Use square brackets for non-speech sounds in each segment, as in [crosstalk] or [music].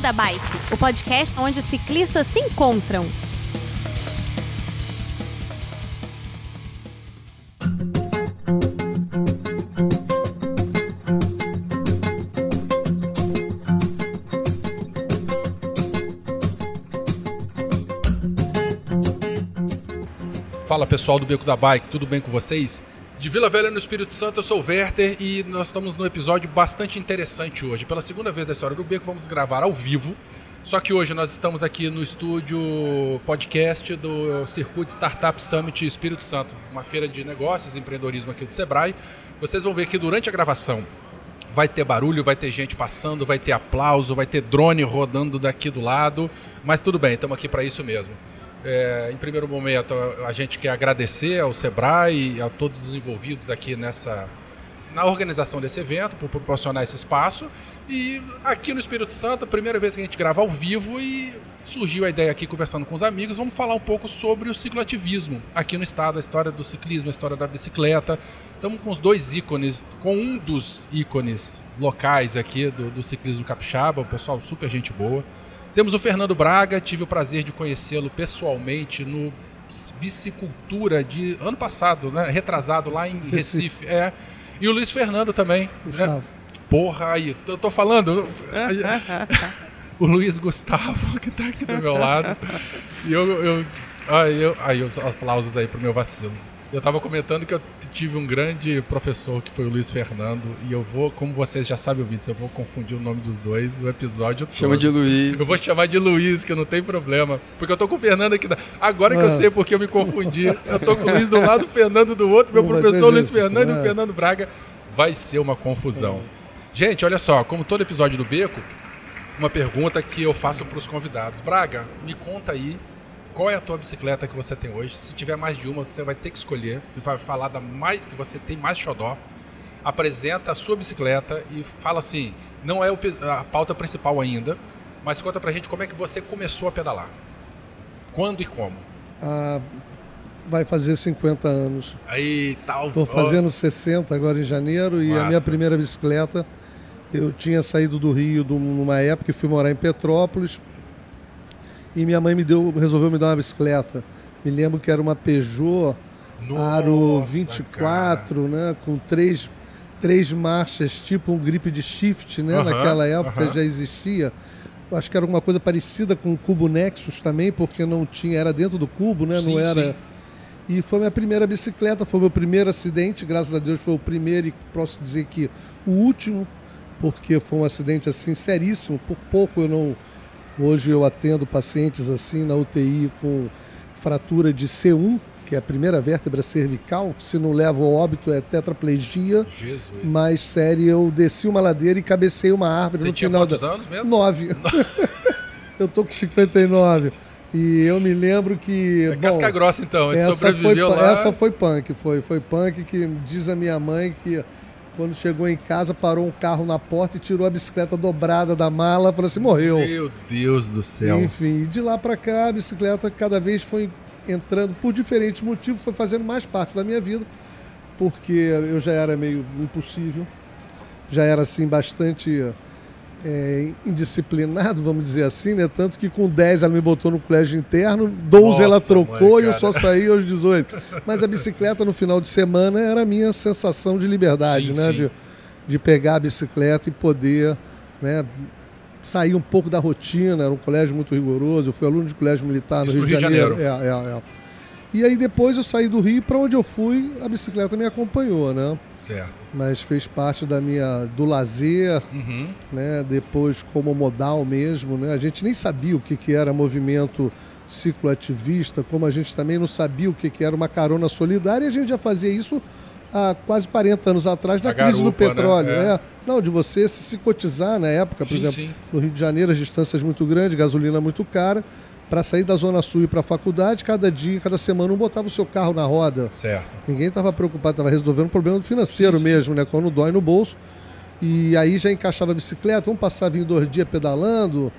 Beco da Bike, o podcast onde os ciclistas se encontram. Fala pessoal do Beco da Bike, tudo bem com vocês? De Vila Velha no Espírito Santo, eu sou o Werther e nós estamos num episódio bastante interessante hoje. Pela segunda vez da história do Beco, vamos gravar ao vivo. Só que hoje nós estamos aqui no estúdio podcast do Circuito Startup Summit Espírito Santo, uma feira de negócios e empreendedorismo aqui do Sebrae. Vocês vão ver que durante a gravação vai ter barulho, vai ter gente passando, vai ter aplauso, vai ter drone rodando daqui do lado, mas tudo bem, estamos aqui para isso mesmo. É, em primeiro momento, a gente quer agradecer ao Sebrae e a todos os envolvidos aqui nessa na organização desse evento, por proporcionar esse espaço. E aqui no Espírito Santo, a primeira vez que a gente grava ao vivo e surgiu a ideia aqui conversando com os amigos, vamos falar um pouco sobre o cicloativismo aqui no estado, a história do ciclismo, a história da bicicleta. Estamos com os dois ícones, com um dos ícones locais aqui do, do ciclismo capixaba, o pessoal super gente boa. Temos o Fernando Braga, tive o prazer de conhecê-lo pessoalmente no Bicicultura de ano passado, né? Retrasado lá em Recife. Recife. É. E o Luiz Fernando também. Né? Porra, aí, eu tô falando. [laughs] o Luiz Gustavo, [laughs] que está aqui do meu lado. E eu. eu aí, eu, aí os aplausos aí pro meu vacilo. Eu estava comentando que eu tive um grande professor que foi o Luiz Fernando e eu vou, como vocês já sabem ouvintes, eu vou confundir o nome dos dois o episódio todo. Chama de Luiz. Eu vou chamar de Luiz, que não tem problema, porque eu tô com o Fernando aqui. Agora que eu sei porque eu me confundi. Eu tô com o Luiz do lado, o Fernando do outro, meu professor Luiz Fernando é. e o é. Fernando Braga. Vai ser uma confusão. É. Gente, olha só, como todo episódio do Beco, uma pergunta que eu faço para os convidados. Braga, me conta aí qual é a tua bicicleta que você tem hoje. Se tiver mais de uma, você vai ter que escolher e vai falar da mais que você tem mais xodó. Apresenta a sua bicicleta e fala assim, não é a pauta principal ainda, mas conta pra gente como é que você começou a pedalar. Quando e como? Ah, vai fazer 50 anos. Aí, tal. Estou fazendo oh. 60 agora em janeiro e Massa. a minha primeira bicicleta, eu tinha saído do Rio numa época e fui morar em Petrópolis e minha mãe me deu, resolveu me dar uma bicicleta. Me lembro que era uma Peugeot Nossa, Aro 24, cara. né, com três, três marchas, tipo um grip de shift, né, uh -huh, naquela época uh -huh. já existia. Acho que era alguma coisa parecida com o Cubo Nexus também, porque não tinha, era dentro do cubo, né, sim, não era. Sim. E foi minha primeira bicicleta, foi meu primeiro acidente, graças a Deus foi o primeiro e posso dizer que o último, porque foi um acidente assim seríssimo, por pouco eu não Hoje eu atendo pacientes assim na UTI com fratura de C1, que é a primeira vértebra cervical, se não leva ao óbito é tetraplegia. Jesus. Mas sério, eu desci uma ladeira e cabecei uma árvore Você no tinha final quantos da... anos mesmo? Nove. [laughs] eu tô com 59. E eu me lembro que. É bom, casca grossa, então. Essa sobreviveu foi, lá. Essa foi punk, foi, foi punk que diz a minha mãe que quando chegou em casa, parou um carro na porta e tirou a bicicleta dobrada da mala. Falou assim: morreu. Meu Deus do céu. Enfim, de lá para cá, a bicicleta cada vez foi entrando, por diferentes motivos, foi fazendo mais parte da minha vida, porque eu já era meio impossível, já era assim bastante é, indisciplinado, vamos dizer assim, né? Tanto que com 10 ela me botou no colégio interno, 12 Nossa, ela trocou mãe, e eu só saí aos 18. Mas a bicicleta no final de semana era a minha sensação de liberdade, sim, né? Sim. De, de pegar a bicicleta e poder né, sair um pouco da rotina. Era um colégio muito rigoroso. Eu fui aluno de colégio militar no Rio, Rio, de Janeiro. Janeiro. É, é, é. E aí depois eu saí do Rio para onde eu fui, a bicicleta me acompanhou, né? Certo. Mas fez parte da minha do lazer, uhum. né? Depois como modal mesmo, né? A gente nem sabia o que, que era movimento cicloativista, como a gente também não sabia o que, que era uma carona solidária, e a gente já fazia isso há quase 40 anos atrás, na a crise garupa, do petróleo. Né? É. Não, de você se, cotizar na época, por sim, exemplo, sim. no Rio de Janeiro, as distâncias muito grandes, gasolina muito cara para sair da Zona Sul e para a faculdade, cada dia, cada semana, um botava o seu carro na roda. Certo. Ninguém estava preocupado, estava resolvendo o problema financeiro sim, mesmo, né? Quando dói no bolso. E aí já encaixava a bicicleta, vamos passar vir dois dias pedalando.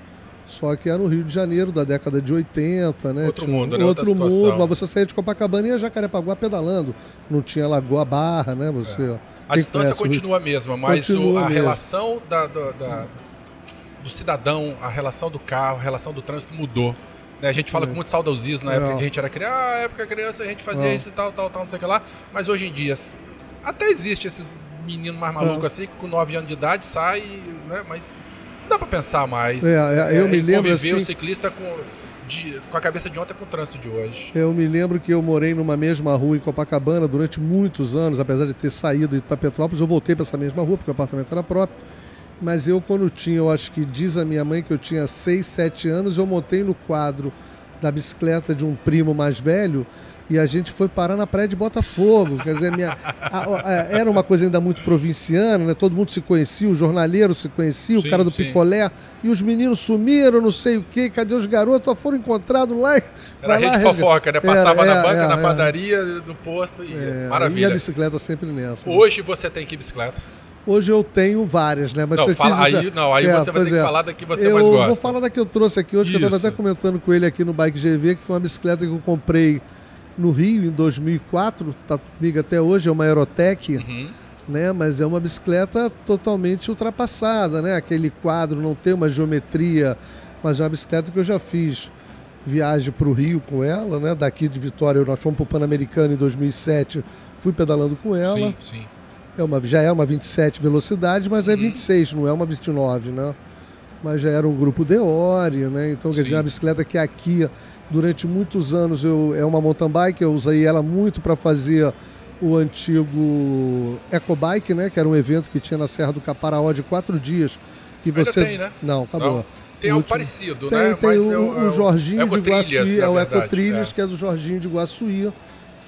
Só que era no Rio de Janeiro, da década de 80, né? Outro mundo, né? Outro mundo. Mas você saía de Copacabana e ia Jacarepaguá pedalando. Não tinha Lagoa Barra, né? Você, é. A distância continua a mesma, mas o, a mesmo. relação da, da, da do cidadão, a relação do carro, a relação do trânsito mudou. Né? A gente fala é. com muito saudosismo na época que a gente era criança, ah, época criança a gente fazia é. isso e tal, tal, tal, não sei o que lá. Mas hoje em dia, até existe esses meninos mais malucos é. assim, que com 9 anos de idade sai, né? Mas dá pra pensar mais. É, é eu me lembro assim... o ciclista com de, com a cabeça de ontem com o trânsito de hoje. Eu me lembro que eu morei numa mesma rua em Copacabana durante muitos anos, apesar de ter saído para Petrópolis, eu voltei para essa mesma rua, porque o apartamento era próprio. Mas eu, quando tinha, eu acho que diz a minha mãe que eu tinha 6, 7 anos, eu montei no quadro da bicicleta de um primo mais velho e a gente foi parar na praia de Botafogo. Quer dizer, minha, a, a, era uma coisa ainda muito provinciana, né? Todo mundo se conhecia, o jornaleiro se conhecia, sim, o cara do sim. picolé, e os meninos sumiram, não sei o quê, cadê os garotos? Foram encontrados lá. Era rede lá, fofoca, né? Passava era, na banca, na padaria, no posto e é, maravilha. E a bicicleta sempre nessa. Né? Hoje né? você tem que bicicleta? Hoje eu tenho várias, né? Mas não, fala, aí, não, aí é, você vai ter é. que falar da que você eu mais gosta. Eu vou falar da que eu trouxe aqui hoje, Isso. que eu estava até comentando com ele aqui no Bike GV, que foi uma bicicleta que eu comprei no Rio em 2004, está comigo até hoje, é uma Aerotech, uhum. né? Mas é uma bicicleta totalmente ultrapassada, né? Aquele quadro não tem uma geometria, mas é uma bicicleta que eu já fiz viagem para o Rio com ela, né? Daqui de Vitória, nós fomos para o Pan-Americano em 2007, fui pedalando com ela. Sim, sim. É uma, já é uma 27 velocidade, mas é 26, uhum. não é uma 29, né? Mas já era um grupo Deore, né? Então, quer dizer, é uma bicicleta que aqui Durante muitos anos eu, é uma mountain bike, eu usei ela muito para fazer o antigo Ecobike, né? Que era um evento que tinha na Serra do Caparaó de quatro dias. Que você... Ainda tem, né? Não, acabou. Não. Tem algo parecido, tem, né? Tem Mas o, é o, o Jorginho de Guaçuí, é o Ecotrilhas, é. que é do Jorginho de Guaçuí,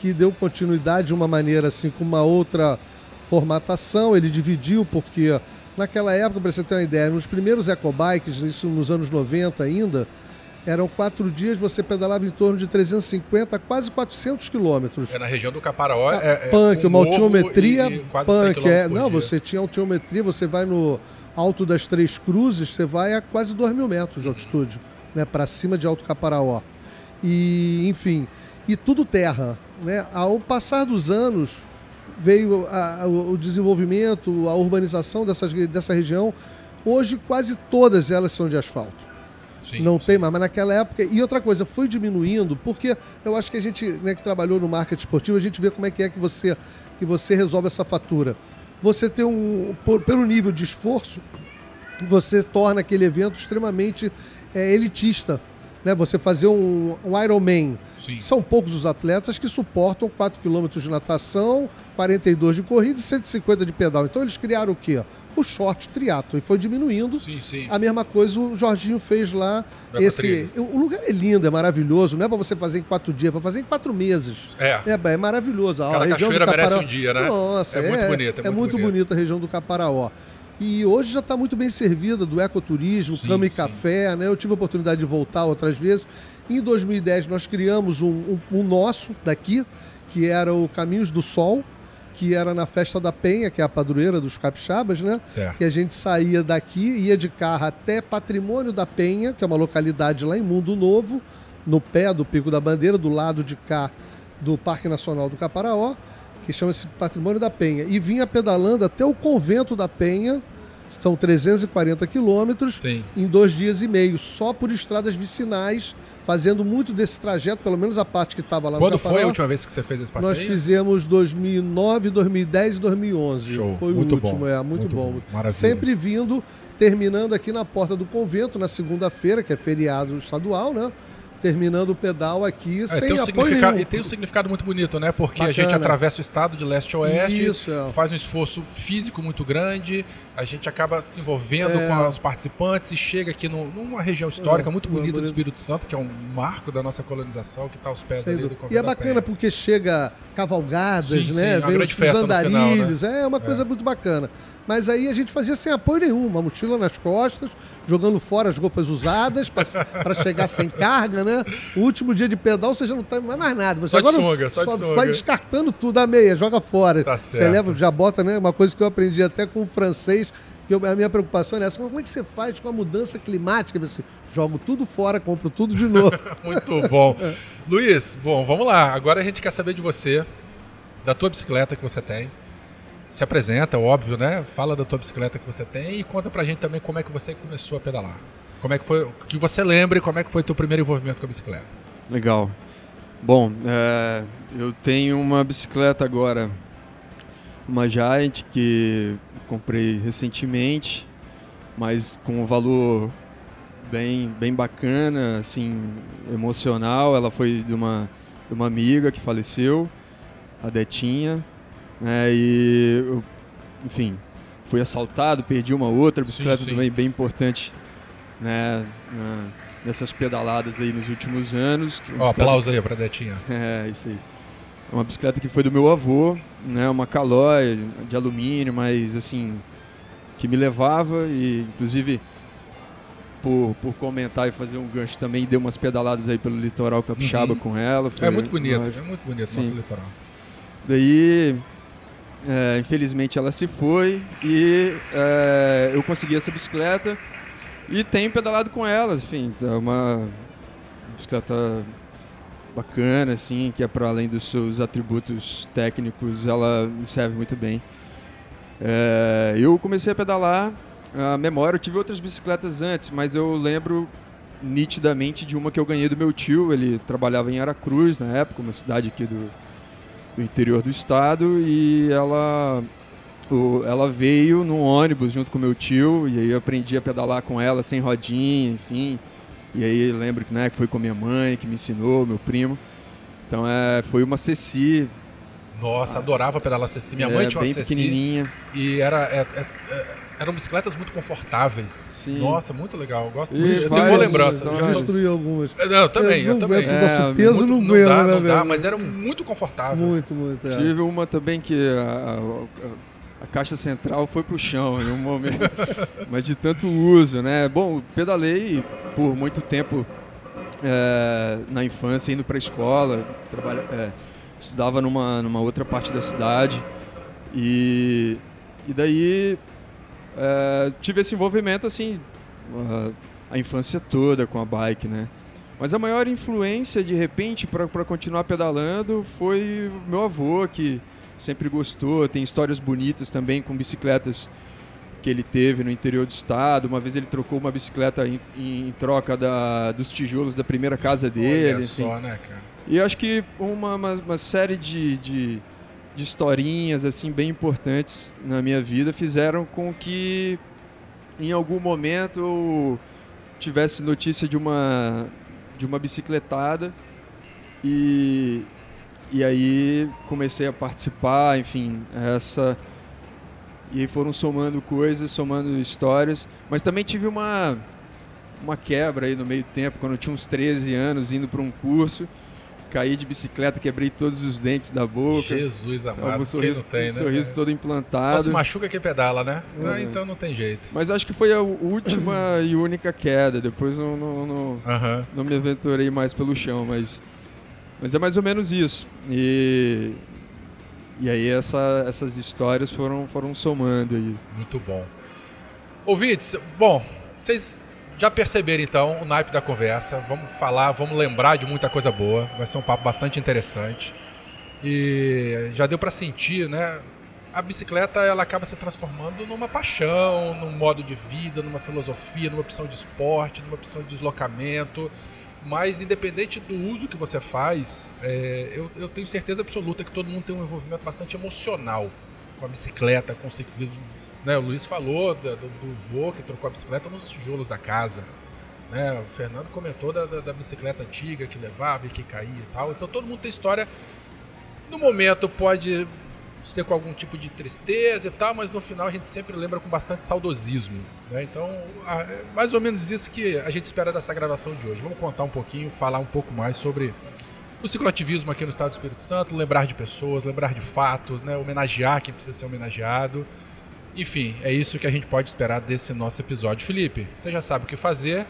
que deu continuidade de uma maneira assim, com uma outra formatação. Ele dividiu, porque naquela época, para você ter uma ideia, nos primeiros ecobikes, isso nos anos 90 ainda, eram quatro dias, você pedalava em torno de 350 a quase 400 quilômetros. É na região do Caparaó. É, é punk, uma altiometria e, e punk. É, não, dia. você tinha altiometria, você vai no alto das Três Cruzes, você vai a quase 2 mil metros de altitude, né, para cima de Alto Caparaó. E, enfim, e tudo terra. Né? Ao passar dos anos, veio a, a, o desenvolvimento, a urbanização dessas, dessa região. Hoje, quase todas elas são de asfalto. Sim, não sim. tem mais, mas naquela época. E outra coisa, foi diminuindo, porque eu acho que a gente né, que trabalhou no marketing esportivo, a gente vê como é que é que você, que você resolve essa fatura. Você tem um. Por, pelo nível de esforço, você torna aquele evento extremamente é, elitista né, você fazer um, um Ironman. Sim. São poucos os atletas que suportam 4 km de natação, 42 de corrida e 150 de pedal. Então eles criaram o quê? O short triatlo e foi diminuindo. Sim, sim. A mesma coisa o Jorginho fez lá. esse, o lugar é lindo, é maravilhoso. Não é para você fazer em quatro dias, é para fazer em quatro meses. É. É, é maravilhoso. A região do Caparaó, merece um dia, né? Nossa, é, é muito bonita. É, é, muito bonita a região do Caparaó. E hoje já está muito bem servida do ecoturismo, sim, cama e sim. café, né? Eu tive a oportunidade de voltar outras vezes. Em 2010 nós criamos um, um, um nosso daqui, que era o Caminhos do Sol, que era na Festa da Penha, que é a padroeira dos capixabas, né? Certo. Que a gente saía daqui, ia de carro até Patrimônio da Penha, que é uma localidade lá em Mundo Novo, no pé do Pico da Bandeira, do lado de cá do Parque Nacional do Caparaó que chama-se Patrimônio da Penha, e vinha pedalando até o convento da Penha, são 340 quilômetros, em dois dias e meio, só por estradas vicinais, fazendo muito desse trajeto, pelo menos a parte que estava lá Quando no Quando foi a última vez que você fez esse passeio? Nós fizemos 2009, 2010 e 2011. Show. Foi muito o último, bom. é, muito, muito bom. bom. Sempre vindo, terminando aqui na porta do convento, na segunda-feira, que é feriado estadual, né? Terminando o pedal aqui é, sem tem um apoio. E tem um significado muito bonito, né? Porque Bacana. a gente atravessa o estado de leste a oeste, Isso, é. faz um esforço físico muito grande, a gente acaba se envolvendo é. com os participantes e chega aqui no, numa região histórica é, muito bonita do Espírito Santo, que é um marco da nossa colonização, que está aos pés ali do E é bacana porque chega cavalgadas, sim, né? Sim, Vem os, os andarilhos, final, né? é uma coisa é. muito bacana. Mas aí a gente fazia sem apoio nenhum, uma mochila nas costas, jogando fora as roupas usadas para chegar sem carga, né? O último dia de pedal você já não tem mais nada. Você só agora de sunga, só, só de vai descartando tudo a meia, joga fora. Tá você leva, já bota, né? Uma coisa que eu aprendi até com o francês, que eu, a minha preocupação é essa, como é que você faz com a mudança climática? Você, jogo tudo fora, compro tudo de novo. [laughs] Muito bom. Luiz, bom, vamos lá. Agora a gente quer saber de você, da tua bicicleta que você tem se apresenta, óbvio, né? Fala da tua bicicleta que você tem e conta pra gente também como é que você começou a pedalar. Como é que foi, que você lembre como é que foi o teu primeiro envolvimento com a bicicleta. Legal. Bom, é, eu tenho uma bicicleta agora, uma Giant que comprei recentemente, mas com um valor bem, bem bacana, assim, emocional. Ela foi de uma, de uma amiga que faleceu, a Detinha. Né? E, eu, enfim, fui assaltado, perdi uma outra bicicleta sim, sim. também bem importante, né? Nessas pedaladas aí nos últimos anos. Um aplauso aí pra Detinha. [laughs] É, isso aí. Uma bicicleta que foi do meu avô, né? Uma Calói de alumínio, mas assim, que me levava e inclusive por, por comentar e fazer um gancho também, deu umas pedaladas aí pelo litoral capixaba uhum. com ela. Foi, é muito bonito, é muito bonito o nosso litoral. Daí é, infelizmente ela se foi e é, eu consegui essa bicicleta e tenho pedalado com ela, enfim, é uma bicicleta bacana, assim, que é para além dos seus atributos técnicos, ela me serve muito bem. É, eu comecei a pedalar, a memória, eu tive outras bicicletas antes, mas eu lembro nitidamente de uma que eu ganhei do meu tio, ele trabalhava em Aracruz na época, uma cidade aqui do, do interior do estado e ela o, ela veio no ônibus junto com meu tio e aí eu aprendi a pedalar com ela sem rodinha, enfim. E aí lembro que, né, que foi com minha mãe que me ensinou, meu primo. Então é, foi uma Ceci nossa, adorava pedalar CC. Minha é, mãe tinha uma bem CC. pequenininha. E era, é, é, é, eram bicicletas muito confortáveis. Sim. Nossa, muito legal. Eu gosto muito. Eu tenho boa lembrança. Então, já destruí algumas. É, não, eu também, eu também. É, nosso peso muito, não não dá, né, não dá, mas era muito confortável. Muito, muito. É. Tive uma também que a, a, a caixa central foi pro chão em um momento. [laughs] mas de tanto uso, né? Bom, pedalei por muito tempo é, na infância, indo para a escola, trabalho, é, estudava numa, numa outra parte da cidade e, e daí é, tive esse envolvimento assim a, a, infância toda com a bike, né? Mas a maior influência de repente para continuar pedalando foi meu avô que sempre gostou, tem histórias bonitas também com bicicletas que ele teve no interior do estado. Uma vez ele trocou uma bicicleta em, em troca da, dos tijolos da primeira casa dele. Olha só, né, cara? E acho que uma, uma, uma série de, de, de, historinhas assim bem importantes na minha vida fizeram com que em algum momento eu tivesse notícia de uma de uma bicicletada e e aí comecei a participar, enfim, essa e aí foram somando coisas, somando histórias, mas também tive uma uma quebra aí no meio tempo, quando eu tinha uns 13 anos indo para um curso caí de bicicleta, quebrei todos os dentes da boca. Jesus amado, um sorriso, tem, né? sorriso todo implantado. Só se machuca quem pedala, né? Uhum. Ah, então não tem jeito. Mas acho que foi a última e única queda. Depois não, não, não, uhum. não me aventurei mais pelo chão, mas, mas é mais ou menos isso. E, e aí essa, essas histórias foram, foram somando aí. Muito bom. Ouvintes, bom, vocês já perceberam então o naipe da conversa. Vamos falar, vamos lembrar de muita coisa boa. Vai ser um papo bastante interessante. E já deu para sentir, né? A bicicleta ela acaba se transformando numa paixão, num modo de vida, numa filosofia, numa opção de esporte, numa opção de deslocamento. Mas independente do uso que você faz, é, eu, eu tenho certeza absoluta que todo mundo tem um envolvimento bastante emocional com a bicicleta, com o ciclismo né, o Luiz falou do, do, do vô que trocou a bicicleta nos tijolos da casa. Né? O Fernando comentou da, da, da, bicicleta antiga que levava e que caía e tal. Então todo mundo tem história. No momento pode ser com algum tipo de tristeza e tal, mas no final a gente sempre lembra com bastante saudosismo. Né? Então, é mais ou menos isso que a gente espera dessa gravação de hoje. Vamos contar um pouquinho, falar um pouco mais sobre o cicloativismo aqui no estado do Espírito Santo, lembrar de pessoas, lembrar de fatos, né? homenagear quem precisa ser homenageado. Enfim, é isso que a gente pode esperar desse nosso episódio. Felipe, você já sabe o que fazer.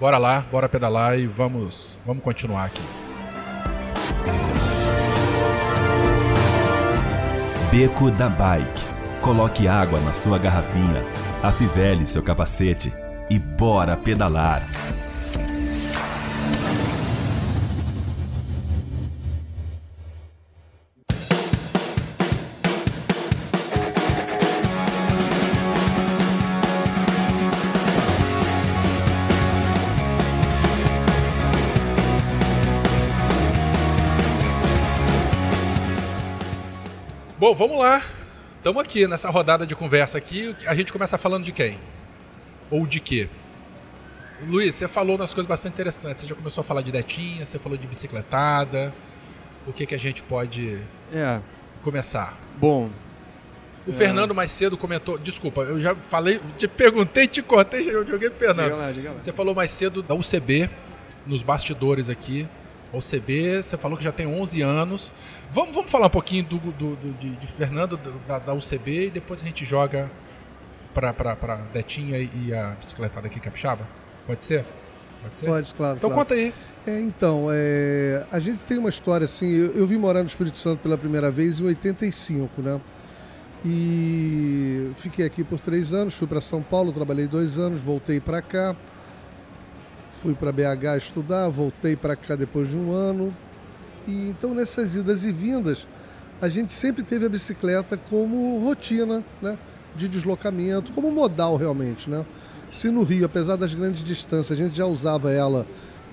Bora lá, bora pedalar e vamos, vamos continuar aqui. Beco da Bike. Coloque água na sua garrafinha, afivele seu capacete e bora pedalar. Bom, vamos lá. Estamos aqui nessa rodada de conversa aqui. A gente começa falando de quem? Ou de quê? Luiz, você falou umas coisas bastante interessantes. Você já começou a falar de Detinha, você falou de bicicletada. O que, que a gente pode é. começar? Bom. O é... Fernando mais cedo comentou. Desculpa, eu já falei, te perguntei, te cortei, já joguei pro Fernando. Diga lá, diga lá. Você falou mais cedo da UCB, nos bastidores aqui. A UCB, você falou que já tem 11 anos. Vamos, vamos falar um pouquinho do, do, do de, de, Fernando, da, da UCB, e depois a gente joga para Detinha e a bicicletada aqui capixaba? Pode ser? Pode ser? Pode, claro. Então claro. conta aí. É, então, é, a gente tem uma história assim. Eu, eu vim morar no Espírito Santo pela primeira vez em 85, né? E fiquei aqui por três anos, fui para São Paulo, trabalhei dois anos, voltei para cá, fui para BH estudar, voltei para cá depois de um ano. E então nessas idas e vindas, a gente sempre teve a bicicleta como rotina, né? De deslocamento, como modal realmente, né? Se no Rio, apesar das grandes distâncias, a gente já usava ela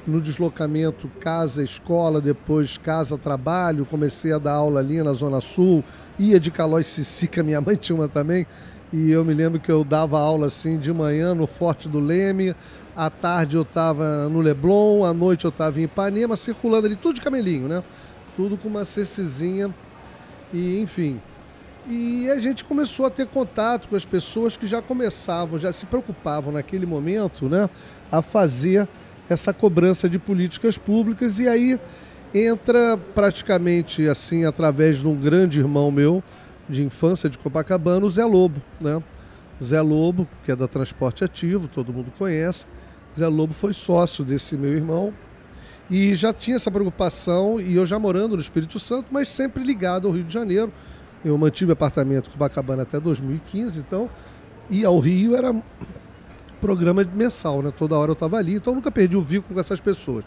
no deslocamento casa-escola, depois casa-trabalho, comecei a dar aula ali na Zona Sul, ia de Calói Cici, minha mãe tinha uma também, e eu me lembro que eu dava aula assim de manhã no Forte do Leme, à tarde eu estava no Leblon, à noite eu estava em Ipanema, circulando ali, tudo de camelinho, né? Tudo com uma cecizinha, e enfim. E a gente começou a ter contato com as pessoas que já começavam, já se preocupavam naquele momento, né, a fazer essa cobrança de políticas públicas e aí entra praticamente assim através de um grande irmão meu de infância de Copacabana, o Zé Lobo, né? Zé Lobo, que é da Transporte Ativo, todo mundo conhece. Zé Lobo foi sócio desse meu irmão e já tinha essa preocupação e eu já morando no Espírito Santo, mas sempre ligado ao Rio de Janeiro eu mantive apartamento com Bacabana até 2015, então, e ao Rio era programa mensal, né? Toda hora eu estava ali, então eu nunca perdi o vínculo com essas pessoas.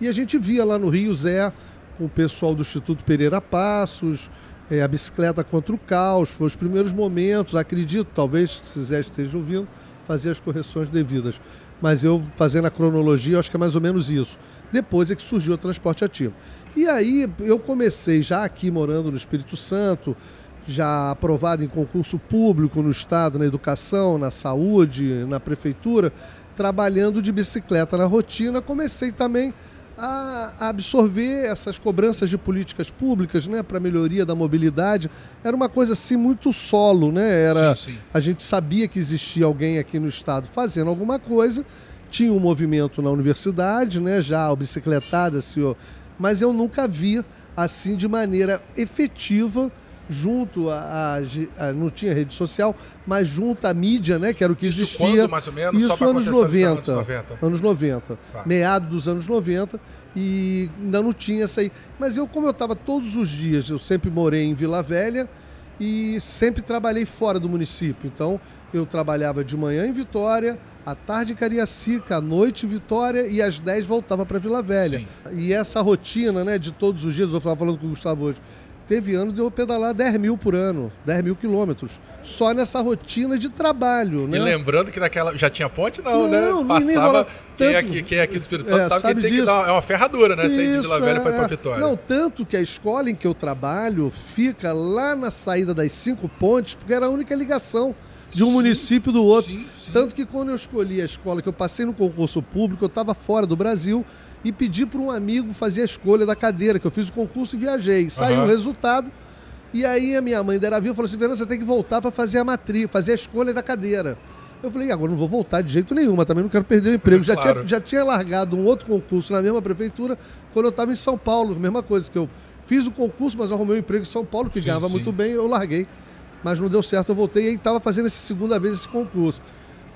E a gente via lá no Rio Zé, com o pessoal do Instituto Pereira Passos, é, a bicicleta contra o caos, foi os primeiros momentos, acredito, talvez, se Zé esteja ouvindo, fazer as correções devidas. Mas eu, fazendo a cronologia, acho que é mais ou menos isso. Depois é que surgiu o transporte ativo. E aí eu comecei já aqui morando no Espírito Santo, já aprovado em concurso público no Estado, na educação, na saúde, na prefeitura, trabalhando de bicicleta na rotina. Comecei também a absorver essas cobranças de políticas públicas, né, para melhoria da mobilidade. Era uma coisa assim muito solo, né? Era sim, sim. a gente sabia que existia alguém aqui no estado fazendo alguma coisa. Tinha um movimento na universidade, né, já a bicicletada, senhor mas eu nunca vi assim de maneira efetiva junto a, a, a, não tinha rede social, mas junto à mídia, né, que era o que isso existia. Quando, mais ou menos, isso anos 90, anos 90. Anos 90. Tá. Meado dos anos 90 e ainda não tinha essa aí. Mas eu como eu estava todos os dias, eu sempre morei em Vila Velha e sempre trabalhei fora do município. Então, eu trabalhava de manhã em Vitória, à tarde em Cariacica, à noite em Vitória e às 10 voltava para Vila Velha. Sim. E essa rotina, né, de todos os dias, eu estava falando com o Gustavo hoje, teve ano de eu pedalar 10 mil por ano, 10 mil quilômetros, só nessa rotina de trabalho, né? E lembrando que naquela já tinha ponte não, né? não né? Passava, tanto, quem, é aqui, quem é aqui do Espírito Santo é, sabe, sabe, que tem disso. que dar, é uma ferradura, né? Sair de Vila Velha é. para ir para Vitória. Não, tanto que a escola em que eu trabalho fica lá na saída das cinco pontes, porque era a única ligação de um sim, município do outro. Sim, sim. Tanto que quando eu escolhi a escola, que eu passei no concurso público, eu estava fora do Brasil e pedi para um amigo fazer a escolha da cadeira, que eu fiz o concurso e viajei. Saiu uhum. o resultado. E aí a minha mãe ainda era viva falou assim: Fernando, você tem que voltar para fazer a matriz, fazer a escolha da cadeira. Eu falei, agora não vou voltar de jeito nenhum, mas também não quero perder o emprego. Já, tinha, já tinha largado um outro concurso na mesma prefeitura quando eu estava em São Paulo, mesma coisa, que eu fiz o concurso, mas arrumei um emprego em São Paulo, que sim, ganhava sim. muito bem, eu larguei. Mas não deu certo, eu voltei e aí estava fazendo essa segunda vez esse concurso.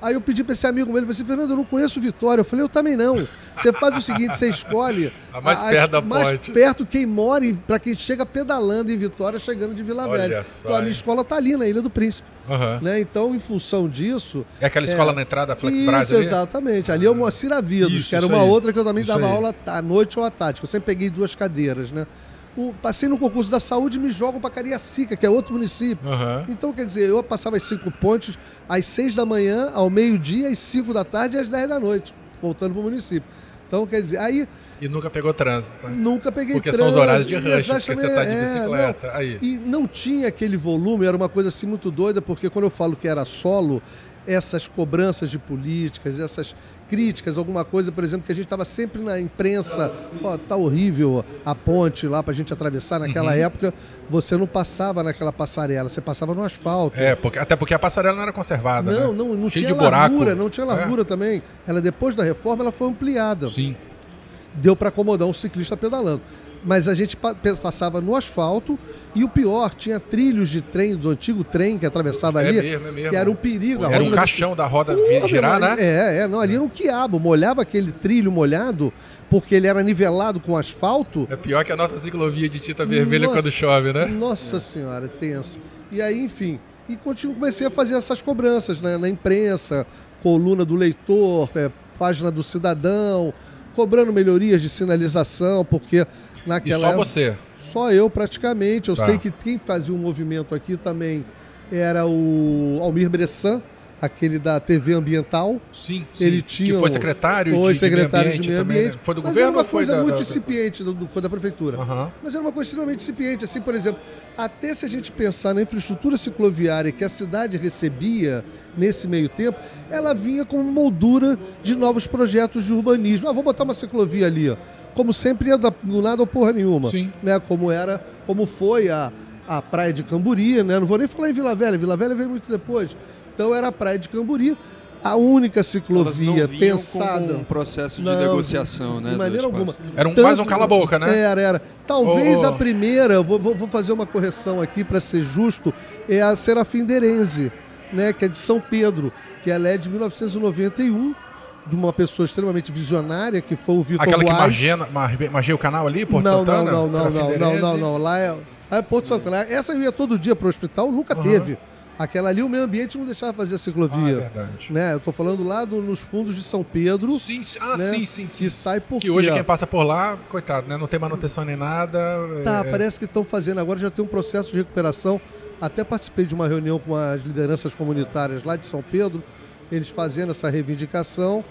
Aí eu pedi para esse amigo meu, ele falou assim, Fernando, eu não conheço Vitória. Eu falei, eu também não. Você faz o seguinte, você escolhe... A mais a, perto da mais ponte. perto quem mora, para quem chega pedalando em Vitória, chegando de Vila Olha Velha. Só, então a minha escola tá ali, na Ilha do Príncipe. Uhum. Né? Então, em função disso... É aquela escola é, na entrada, Flex Isso, exatamente. Ali é o Moacir Avidos, que era uma aí. outra que eu também isso dava aí. aula à noite ou à tarde. Eu sempre peguei duas cadeiras, né? O, passei no concurso da saúde e me jogam para Cariacica, que é outro município. Uhum. Então, quer dizer, eu passava as cinco pontes às seis da manhã, ao meio-dia, às cinco da tarde e às dez da noite, voltando para o município. Então, quer dizer, aí. E nunca pegou trânsito. Tá? Nunca peguei porque trânsito. Porque são os horários de rush, porque você tá de é, bicicleta. Não, aí. E não tinha aquele volume, era uma coisa assim muito doida, porque quando eu falo que era solo, essas cobranças de políticas, essas críticas, alguma coisa, por exemplo, que a gente estava sempre na imprensa, ó, tá horrível a ponte lá para a gente atravessar naquela uhum. época, você não passava naquela passarela, você passava no asfalto. É, porque, até porque a passarela não era conservada, Não, né? não, não Cheio tinha largura, não tinha largura é. também. Ela depois da reforma ela foi ampliada. Sim. Deu para acomodar um ciclista pedalando mas a gente passava no asfalto e o pior, tinha trilhos de trem, do antigo trem que atravessava é ali, mesmo, é mesmo. que era um perigo. era um caixão da roda Pô, girar, né? É, é, não, ali era um quiabo, molhava aquele trilho molhado, porque ele era nivelado com asfalto. É pior que a nossa ciclovia de tinta vermelha nossa, quando chove, né? Nossa é. senhora, tenso. E aí, enfim, e continuo, comecei a fazer essas cobranças né, na imprensa, coluna do leitor, é, página do cidadão, cobrando melhorias de sinalização, porque naquela. E só você? Só eu praticamente. Eu tá. sei que quem fazia um movimento aqui também era o Almir Bressan, aquele da TV Ambiental. Sim, sim. Ele tinha. Que foi secretário foi de, secretário de meio ambiente. De meio ambiente. Foi do Mas governo? Era uma coisa da, muito da... incipiente, do, foi da prefeitura. Uhum. Mas era uma coisa extremamente incipiente. Assim, por exemplo, até se a gente pensar na infraestrutura cicloviária que a cidade recebia nesse meio tempo, ela vinha com moldura de novos projetos de urbanismo. Ah, vou botar uma ciclovia ali, ó. Como sempre ia do nada ou porra nenhuma. Sim. Né? Como era, como foi a, a praia de Camburi, né? Não vou nem falar em Vila Velha, Vila Velha veio muito depois. Então era a praia de Camburi, a única ciclovia pensada. um processo de não, negociação, né? De maneira alguma. Era um, quase um cala-boca, né? Era, era. Talvez oh. a primeira, vou, vou, fazer uma correção aqui para ser justo, é a Serafim Derenze, né? Que é de São Pedro, que ela é de 1991 de uma pessoa extremamente visionária, que foi o Vitor Aquela Boas. que margeia, margeia o canal ali, Porto não, Santana? Não, não, não, não, não, não, Lá é, é Porto Santana. Essa eu ia todo dia para o hospital, nunca uhum. teve. Aquela ali, o meio ambiente não deixava fazer a ciclovia. Ah, é verdade. Né? Eu estou falando lá do, nos fundos de São Pedro. Sim, ah, né? sim, sim, sim. Que sai por Que hoje quem passa por lá, coitado, né? Não tem manutenção nem nada. Tá, é... parece que estão fazendo agora, já tem um processo de recuperação. Até participei de uma reunião com as lideranças comunitárias lá de São Pedro, eles fazendo essa reivindicação.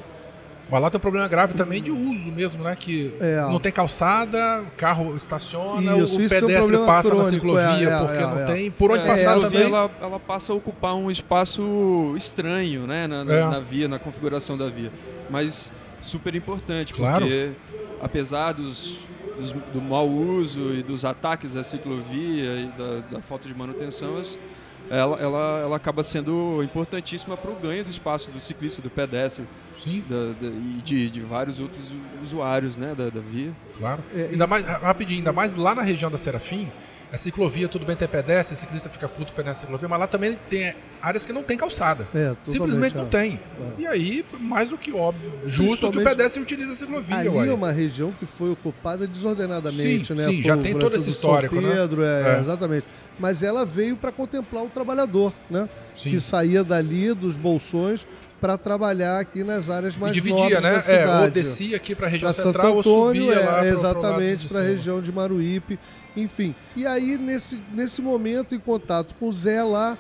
Mas lá tem um problema grave também de uso mesmo, né? Que é. não tem calçada, o carro estaciona, isso, o isso pedestre é um passa crônico, na ciclovia é, é porque não é. tem por onde passar também. Ela, ela passa a ocupar um espaço estranho, né? Na, na, na, via, na configuração da via. Mas super importante, claro. porque apesar dos, dos, do mau uso e dos ataques à ciclovia e da, da falta de manutenção, as, ela, ela, ela acaba sendo importantíssima para o ganho do espaço do ciclista, do pedestre Sim. Da, da, e de, de vários outros usuários né, da, da via. Claro. É, ainda mais, rapidinho, ainda mais lá na região da Serafim, a ciclovia, tudo bem, tem pedestre, ciclista fica puto a ciclovia, mas lá também tem áreas que não tem calçada. É, Simplesmente não é. tem. É. E aí, mais do que óbvio, justo que o pedestre utiliza a ciclovia. Ali uai. é uma região que foi ocupada desordenadamente, sim, né? Sim, já tem todo esse histórico, São Pedro, né? É, exatamente. Mas ela veio para contemplar o trabalhador, né? Sim. Que saía dali dos bolsões para trabalhar aqui nas áreas mais e dividia, né? da cidade. É, ou descia aqui para a região pra central Santo Antônio, ou subia é, lá exatamente para a região de Maruípe, enfim. E aí nesse nesse momento em contato com o Zé lá,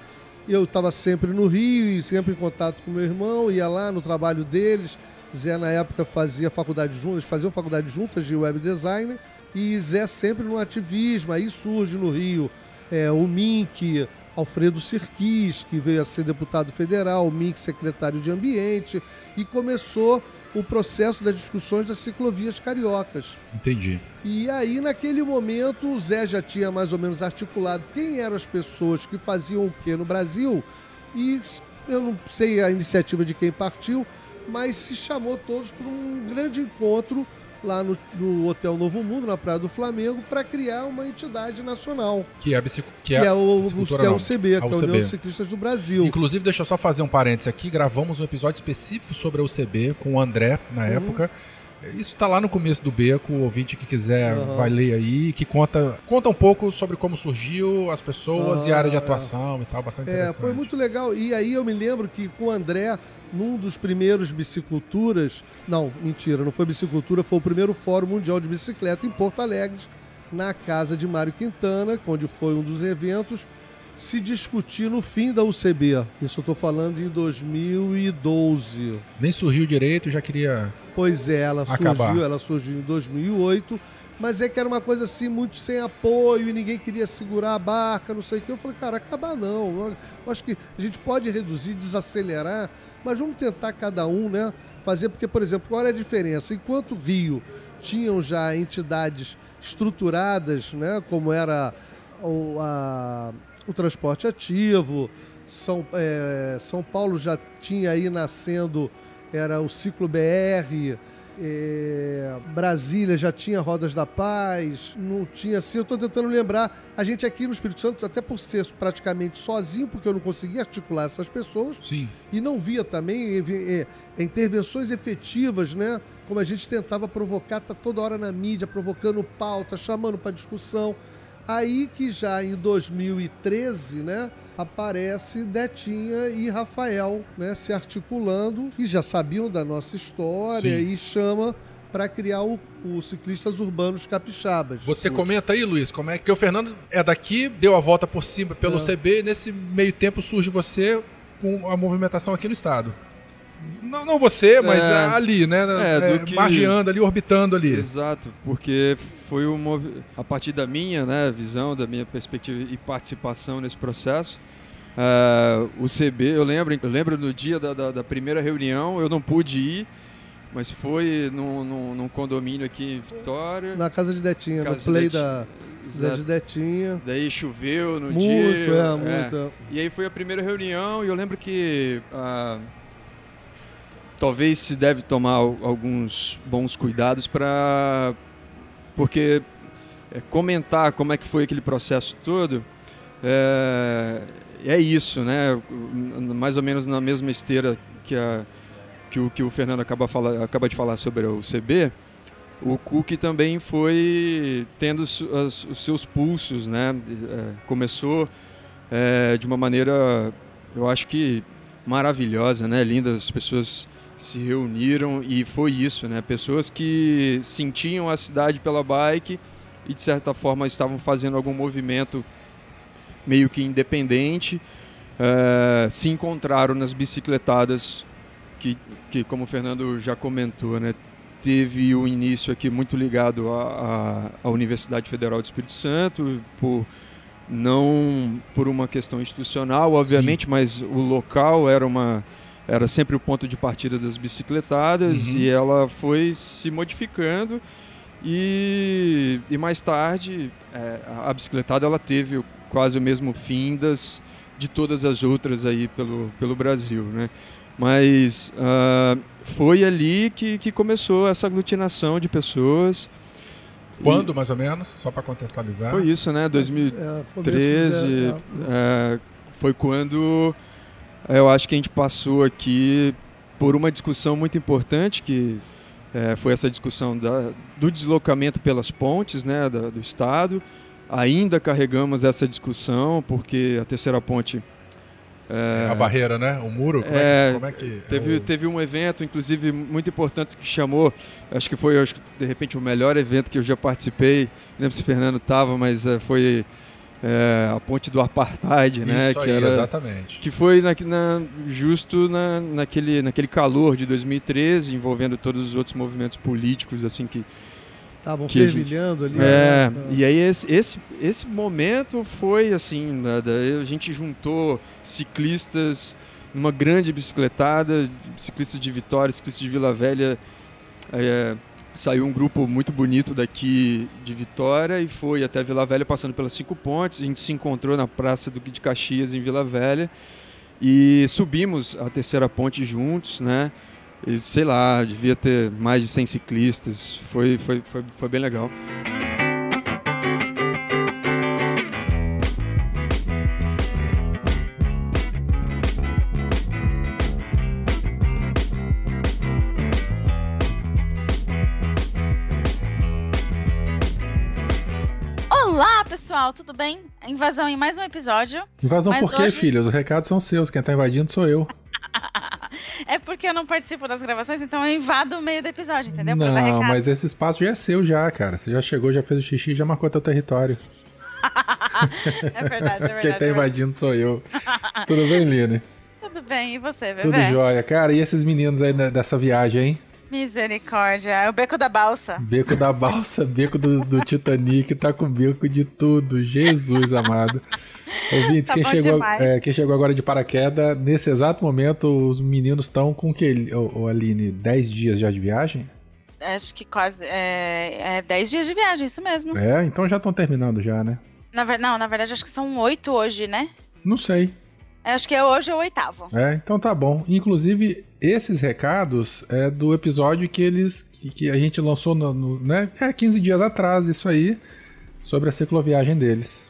eu estava sempre no Rio e sempre em contato com meu irmão, ia lá no trabalho deles. Zé na época fazia faculdade juntas, faziam faculdade juntas de web designer e Zé sempre no ativismo. Aí surge no Rio é, o Mink, Alfredo Sirquis, que veio a ser deputado federal, Mink, secretário de Ambiente, e começou o processo das discussões das ciclovias cariocas. Entendi. E aí, naquele momento, o Zé já tinha mais ou menos articulado quem eram as pessoas que faziam o que no Brasil, e eu não sei a iniciativa de quem partiu, mas se chamou todos para um grande encontro lá no, no, Hotel Novo Mundo, na Praia do Flamengo, para criar uma entidade nacional. Que é a, que é, que é o, que é o a que é a União dos Ciclistas do Brasil. Inclusive, deixa eu só fazer um parênteses aqui, gravamos um episódio específico sobre a UCB com o André, na uhum. época. Isso está lá no começo do beco, o ouvinte que quiser uhum. vai ler aí, que conta, conta um pouco sobre como surgiu, as pessoas uhum. e a área de atuação e tal, bastante é, interessante. Foi muito legal. E aí eu me lembro que com o André, num dos primeiros biciculturas, não, mentira, não foi bicicultura, foi o primeiro Fórum Mundial de Bicicleta em Porto Alegre, na casa de Mário Quintana, onde foi um dos eventos. Se discutir no fim da UCB. Isso eu estou falando em 2012. Nem surgiu direito, já queria. Pois é, ela acabar. surgiu, ela surgiu em 2008, mas é que era uma coisa assim muito sem apoio e ninguém queria segurar a barca, não sei o que. Eu falei, cara, acabar não. Eu acho que a gente pode reduzir, desacelerar, mas vamos tentar cada um, né, fazer porque, por exemplo, qual é a diferença? Enquanto o Rio tinham já entidades estruturadas, né, como era a, o transporte ativo. São, é, São Paulo já tinha aí nascendo, era o ciclo BR. É, Brasília já tinha Rodas da Paz, não tinha assim. Eu estou tentando lembrar. A gente aqui no Espírito Santo, até por ser praticamente sozinho, porque eu não conseguia articular essas pessoas. Sim. E não via também é, intervenções efetivas, né? Como a gente tentava provocar, tá toda hora na mídia, provocando pauta, chamando para discussão. Aí que já em 2013, né, aparece Detinha e Rafael, né, se articulando e já sabiam da nossa história Sim. e chama para criar o, o, Ciclistas Urbanos Capixabas. Você o... comenta aí, Luiz, como é que o Fernando é daqui, deu a volta por cima pelo é. CB e nesse meio tempo surge você com a movimentação aqui no estado. Não, não você, mas é, ali, né? É, é, que... Margeando ali, orbitando ali. Exato, porque foi uma, a partir da minha né, visão, da minha perspectiva e participação nesse processo. Uh, o CB, eu lembro, eu lembro no dia da, da, da, primeira reunião, eu não pude ir, mas foi num, num, num, condomínio aqui em Vitória. Na casa de Detinha, casa no play de da, da de Detinha. Daí choveu no muito, dia. Muito, é, muito. É. E aí foi a primeira reunião e eu lembro que. Uh, talvez se deve tomar alguns bons cuidados para porque é, comentar como é que foi aquele processo todo é, é isso, né? Mais ou menos na mesma esteira que, a, que, o, que o Fernando acaba, fala, acaba de falar sobre o CB, o Cook também foi tendo os, seus pulsos, né? É, começou é, de uma maneira, eu acho que maravilhosa, né? Linda, as pessoas se reuniram e foi isso, né? Pessoas que sentiam a cidade pela bike e de certa forma estavam fazendo algum movimento meio que independente, uh, se encontraram nas bicicletadas que, que, como o Fernando já comentou, né? Teve o um início aqui muito ligado à, à Universidade Federal do Espírito Santo, por não por uma questão institucional, obviamente, Sim. mas o local era uma era sempre o ponto de partida das bicicletadas uhum. e ela foi se modificando e, e mais tarde é, a bicicletada ela teve quase o mesmo fim das de todas as outras aí pelo, pelo Brasil, né? Mas uh, foi ali que, que começou essa aglutinação de pessoas. Quando, e... mais ou menos? Só para contextualizar. Foi isso, né? 2013. É, é, é, foi quando eu acho que a gente passou aqui por uma discussão muito importante que é, foi essa discussão da, do deslocamento pelas pontes né, da, do Estado. Ainda carregamos essa discussão porque a terceira ponte é, a barreira, né? O muro? Como é, é, como é que. Teve, é o... teve um evento, inclusive, muito importante que chamou. Acho que foi, acho de repente, o melhor evento que eu já participei. Não lembro se o Fernando estava, mas é, foi é, a ponte do apartheid, né? Isso que aí, era, exatamente. Que foi na, na, justo na, naquele, naquele calor de 2013, envolvendo todos os outros movimentos políticos, assim que estavam fervilhando ali. É, né? e aí esse, esse, esse momento foi assim, né, a gente juntou ciclistas numa grande bicicletada, ciclistas de Vitória, ciclistas de Vila Velha. É, saiu um grupo muito bonito daqui de Vitória e foi até Vila Velha passando pelas cinco pontes. A gente se encontrou na Praça do de Caxias em Vila Velha e subimos a terceira ponte juntos, né? E, sei lá, devia ter mais de 100 ciclistas. Foi, foi, foi, foi bem legal. Pessoal, tudo bem? Invasão em mais um episódio. Invasão por quê, hoje... filhos? Os recados são seus, quem tá invadindo sou eu. [laughs] é porque eu não participo das gravações, então eu invado o meio do episódio, entendeu? Não, mas esse espaço já é seu já, cara. Você já chegou, já fez o xixi, já marcou teu território. [laughs] é verdade, é verdade. [laughs] Quem tá é invadindo sou eu. Tudo bem, Line? Tudo bem, e você, bebê? Tudo jóia. Cara, e esses meninos aí dessa viagem, hein? Misericórdia. É o beco da balsa. Beco da balsa, beco do, do Titanic, tá com beco de tudo. Jesus amado. Ouvintes, tá quem, chegou, é, quem chegou agora de paraquedas, nesse exato momento, os meninos estão com o que, o, Aline? 10 dias já de viagem? Acho que quase. É, 10 é dias de viagem, isso mesmo. É, então já estão terminando já, né? Na, não, na verdade, acho que são 8 hoje, né? Não sei. Acho que é hoje é o oitavo. É, então tá bom. Inclusive, esses recados é do episódio que eles. que, que a gente lançou no, no, né? É, 15 dias atrás, isso aí. Sobre a cicloviagem deles.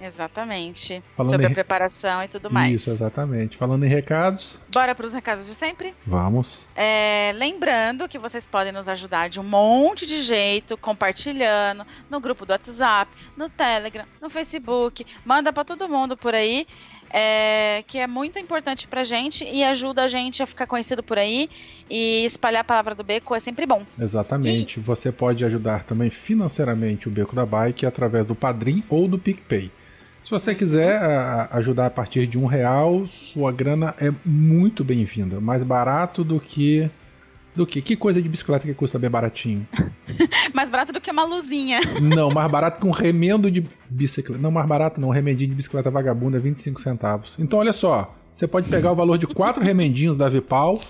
Exatamente. Falando sobre em... a preparação e tudo mais. Isso, exatamente. Falando em recados. Bora para os recados de sempre? Vamos. É, lembrando que vocês podem nos ajudar de um monte de jeito, compartilhando no grupo do WhatsApp, no Telegram, no Facebook. Manda para todo mundo por aí é, que é muito importante pra gente e ajuda a gente a ficar conhecido por aí e espalhar a palavra do Beco é sempre bom. Exatamente. E... Você pode ajudar também financeiramente o Beco da Bike através do Padrim ou do PicPay. Se você quiser ajudar a partir de um real, sua grana é muito bem-vinda. Mais barato do que do que? Que coisa de bicicleta que custa bem baratinho? [laughs] mais barato do que uma luzinha. Não, mais barato que um remendo de bicicleta. Não, mais barato não. Um remendinho de bicicleta vagabunda é 25 centavos. Então, olha só. Você pode pegar o valor de quatro remendinhos da Vipal,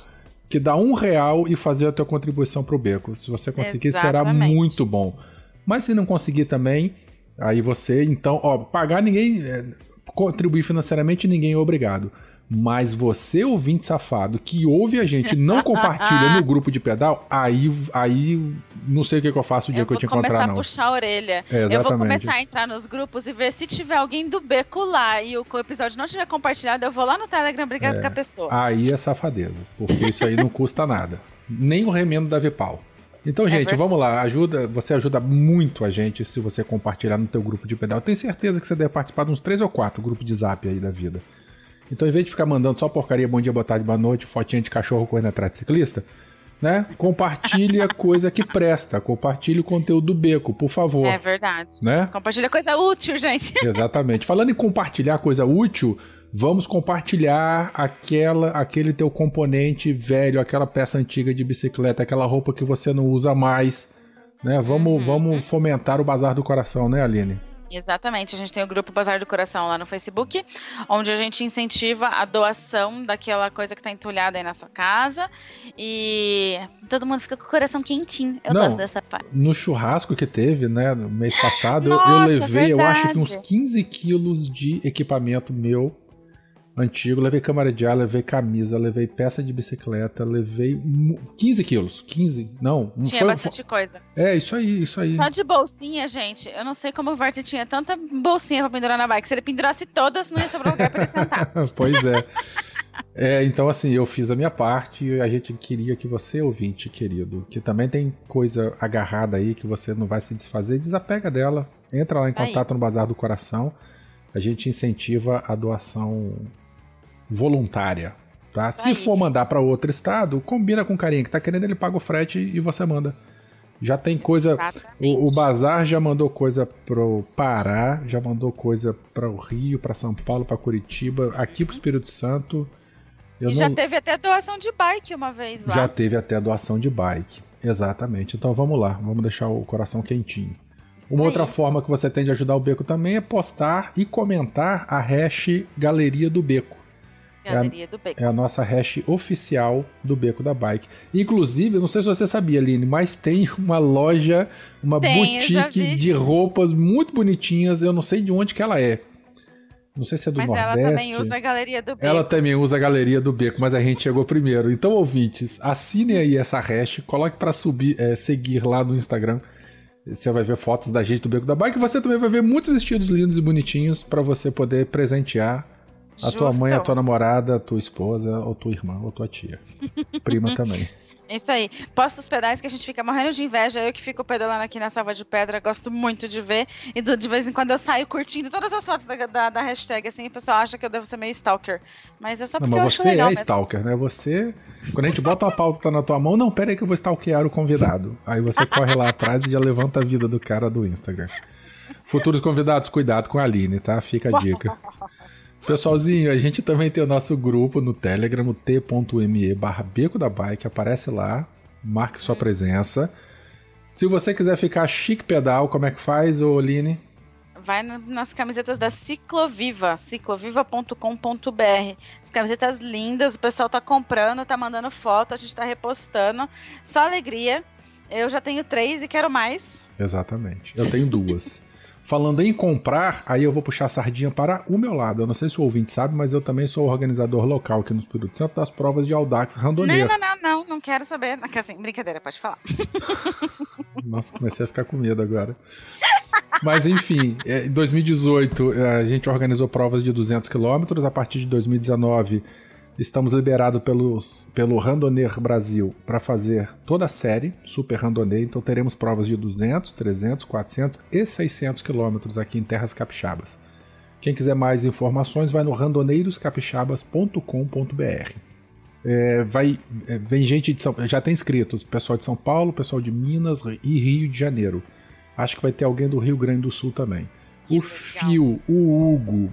que dá um real, e fazer a tua contribuição pro beco. Se você conseguir, Exatamente. será muito bom. Mas se não conseguir também, aí você, então, ó, pagar ninguém. É, contribuir financeiramente, ninguém é obrigado. Mas você, ouvinte safado, que ouve a gente não compartilha no [laughs] grupo de pedal, aí, aí não sei o que, que eu faço o dia eu que eu te encontrar, não. Eu vou começar a puxar a orelha. É, eu vou começar a entrar nos grupos e ver se tiver alguém do beco lá e o episódio não tiver compartilhado, eu vou lá no Telegram brigar é, com a pessoa. Aí é safadeza, porque isso aí não custa nada. Nem o remendo da Vipal. Então, é gente, é vamos lá. Ajuda, você ajuda muito a gente se você compartilhar no teu grupo de pedal. Eu tenho certeza que você deve participar de uns três ou quatro grupos de zap aí da vida. Então, em vez de ficar mandando só porcaria, bom dia, boa tarde, boa noite, fotinha de cachorro correndo atrás de ciclista, né? Compartilhe coisa que presta. Compartilhe o conteúdo do beco, por favor. É verdade. Né? Compartilha coisa útil, gente. [laughs] Exatamente. Falando em compartilhar coisa útil, vamos compartilhar aquela, aquele teu componente velho, aquela peça antiga de bicicleta, aquela roupa que você não usa mais. Né? Vamos, uhum. vamos fomentar o bazar do coração, né, Aline? Exatamente, a gente tem o grupo Bazar do Coração lá no Facebook, onde a gente incentiva a doação daquela coisa que está entulhada aí na sua casa e todo mundo fica com o coração quentinho. Eu Não, gosto dessa parte. No churrasco que teve, né, no mês passado, Nossa, eu, eu levei, verdade. eu acho que uns 15 quilos de equipamento meu antigo, levei câmara de ar, levei camisa, levei peça de bicicleta, levei 15 quilos. 15, não. Tinha foi, bastante foi... coisa. É, isso aí, isso aí. Só de bolsinha, gente, eu não sei como o Walter tinha tanta bolsinha pra pendurar na bike. Se ele pendurasse todas, não ia sobrar lugar pra ele sentar. [laughs] pois é. É, então assim, eu fiz a minha parte e a gente queria que você, ouvinte, querido, que também tem coisa agarrada aí que você não vai se desfazer, desapega dela. Entra lá em contato aí. no Bazar do Coração. A gente incentiva a doação voluntária. Tá? Se for mandar para outro estado, combina com o carinha que tá querendo, ele paga o frete e você manda. Já tem coisa. O, o, Bazar já mandou coisa pro Pará, já mandou coisa para o Rio, para São Paulo, para Curitiba, aqui pro Espírito Santo. Eu e não... já teve até doação de bike uma vez lá. Já teve até doação de bike. Exatamente. Então vamos lá, vamos deixar o coração quentinho. Uma outra forma que você tem de ajudar o Beco também é postar e comentar a hash Galeria do Beco. Galeria é a, do Beco. É a nossa hash oficial do Beco da Bike. Inclusive, não sei se você sabia, Aline, mas tem uma loja, uma tem, boutique de roupas muito bonitinhas. Eu não sei de onde que ela é. Não sei se é do mas Nordeste. Ela também usa a galeria do Beco. Ela também usa a galeria do Beco, mas a gente chegou primeiro. Então, ouvintes, assinem aí essa hash, coloque para subir, é, seguir lá no Instagram. Você vai ver fotos da gente do Beco da Bike. Você também vai ver muitos estilos lindos e bonitinhos para você poder presentear a tua mãe, a tua namorada, a tua esposa, ou tua irmã, ou tua tia. Prima [laughs] também. Isso aí. Posta os pedais que a gente fica morrendo de inveja. Eu que fico pedalando aqui na Salva de Pedra, gosto muito de ver. E de vez em quando eu saio curtindo todas as fotos da, da, da hashtag, assim, o pessoal acha que eu devo ser meio stalker. Mas é só porque não, mas eu você é stalker, né? Você. Quando a gente bota uma pauta na tua mão, não, pera aí que eu vou stalkear o convidado. Aí você [laughs] corre lá atrás e já levanta a vida do cara do Instagram. Futuros convidados, cuidado com a Aline, tá? Fica a dica. [laughs] Pessoalzinho, a gente também tem o nosso grupo no Telegram, t.me barra Beco da Bike, aparece lá, marque sua presença. Se você quiser ficar chique pedal, como é que faz, ô? Vai nas camisetas da Cicloviva, cicloviva.com.br. As camisetas lindas, o pessoal tá comprando, tá mandando foto, a gente tá repostando. Só alegria. Eu já tenho três e quero mais. Exatamente. Eu tenho duas. [laughs] Falando em comprar, aí eu vou puxar a sardinha para o meu lado. Eu não sei se o ouvinte sabe, mas eu também sou organizador local aqui no Espírito Santo das provas de Audax Randoneiro. Não, não, não, não, não quero saber. Assim, brincadeira, pode falar. [laughs] Nossa, comecei a ficar com medo agora. Mas enfim, é, em 2018 é, a gente organizou provas de 200 quilômetros. A partir de 2019 estamos liberados pelos, pelo Randoner Brasil para fazer toda a série Super Randoner. Então teremos provas de 200, 300, 400 e 600 quilômetros aqui em Terras Capixabas. Quem quiser mais informações vai no randoneiroscapixabas.com.br. É, vai, é, vem gente de São, já tem inscritos, pessoal de São Paulo, pessoal de Minas e Rio de Janeiro. Acho que vai ter alguém do Rio Grande do Sul também. Que o legal. Fio, o Hugo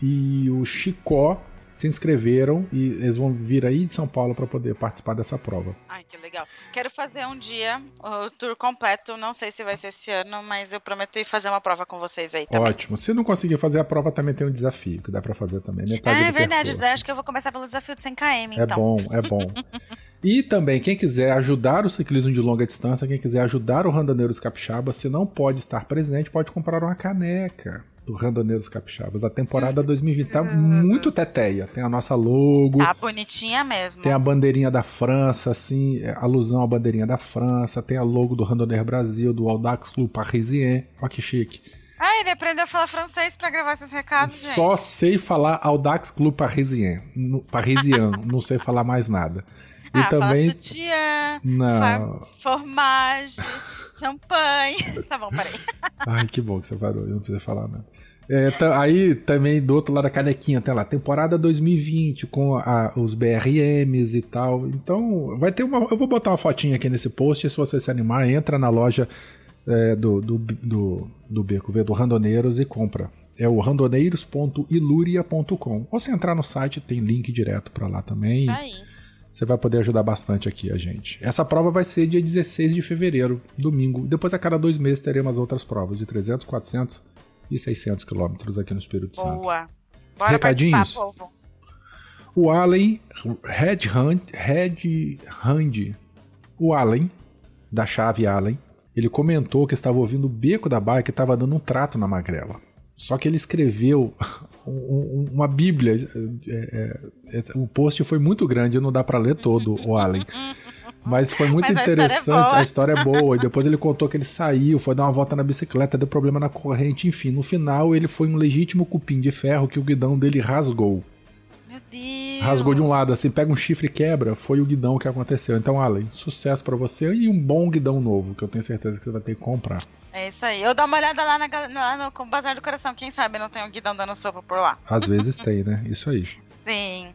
e o Chicó se inscreveram e eles vão vir aí de São Paulo para poder participar dessa prova. Ai, que legal. Quero fazer um dia o tour completo, não sei se vai ser esse ano, mas eu prometo ir fazer uma prova com vocês aí também. Ótimo. Se não conseguir fazer a prova, também tem um desafio que dá para fazer também. Metade é, é verdade, acho que eu vou começar pelo desafio de 100 km, então. É bom, é bom. [laughs] e também, quem quiser ajudar o ciclismo de longa distância, quem quiser ajudar o Randoneiros Capixaba, se não pode estar presente, pode comprar uma caneca do Randoneiros Capixabas. Da temporada 2020 tá muito teteia. Tem a nossa logo. Tá bonitinha mesmo. Tem a bandeirinha da França, assim, é, alusão à bandeirinha da França. Tem a logo do Randoneiro Brasil, do Audax Club Parisien. Olha que chique. Ah, ele aprendeu a falar francês para gravar esses recados, gente. Só sei falar Audax Club Parisien. Parisien, [laughs] não sei falar mais nada. E ah, também. Sutiã, não. Formagem, champanhe. [laughs] tá bom, parei. Ai, que bom que você parou, eu não precisa falar nada. É, aí também do outro lado da canequinha, até lá, temporada 2020 com a, os BRMs e tal. Então, vai ter uma. Eu vou botar uma fotinha aqui nesse post. Se você se animar, entra na loja é, do, do, do, do Beco V, do Randoneiros e compra. É o randoneiros.iluria.com. Ou se entrar no site, tem link direto para lá também. Isso aí. Você vai poder ajudar bastante aqui a gente. Essa prova vai ser dia 16 de fevereiro, domingo. Depois, a cada dois meses, teremos outras provas de 300, 400 e 600 quilômetros aqui no Espírito Boa. Santo. Boa. Recadinhos? O Allen, Red Hand, Red Hand, o Allen, da chave Allen, ele comentou que estava ouvindo o beco da bike e estava dando um trato na magrela. Só que ele escreveu um, uma bíblia. É, é, o post foi muito grande, não dá para ler todo, o Allen. Mas foi muito Mas interessante, a história, é a história é boa. E depois ele contou que ele saiu, foi dar uma volta na bicicleta, deu problema na corrente, enfim. No final, ele foi um legítimo cupim de ferro que o guidão dele rasgou. Meu Deus! Rasgou de um lado, assim, pega um chifre e quebra, foi o guidão que aconteceu. Então, Allen, sucesso para você e um bom guidão novo, que eu tenho certeza que você vai ter que comprar. É isso aí. Eu dou uma olhada lá, na, lá no Bazar do Coração. Quem sabe não tem um guidão dando sopa por lá. Às vezes tem, né? Isso aí. Sim.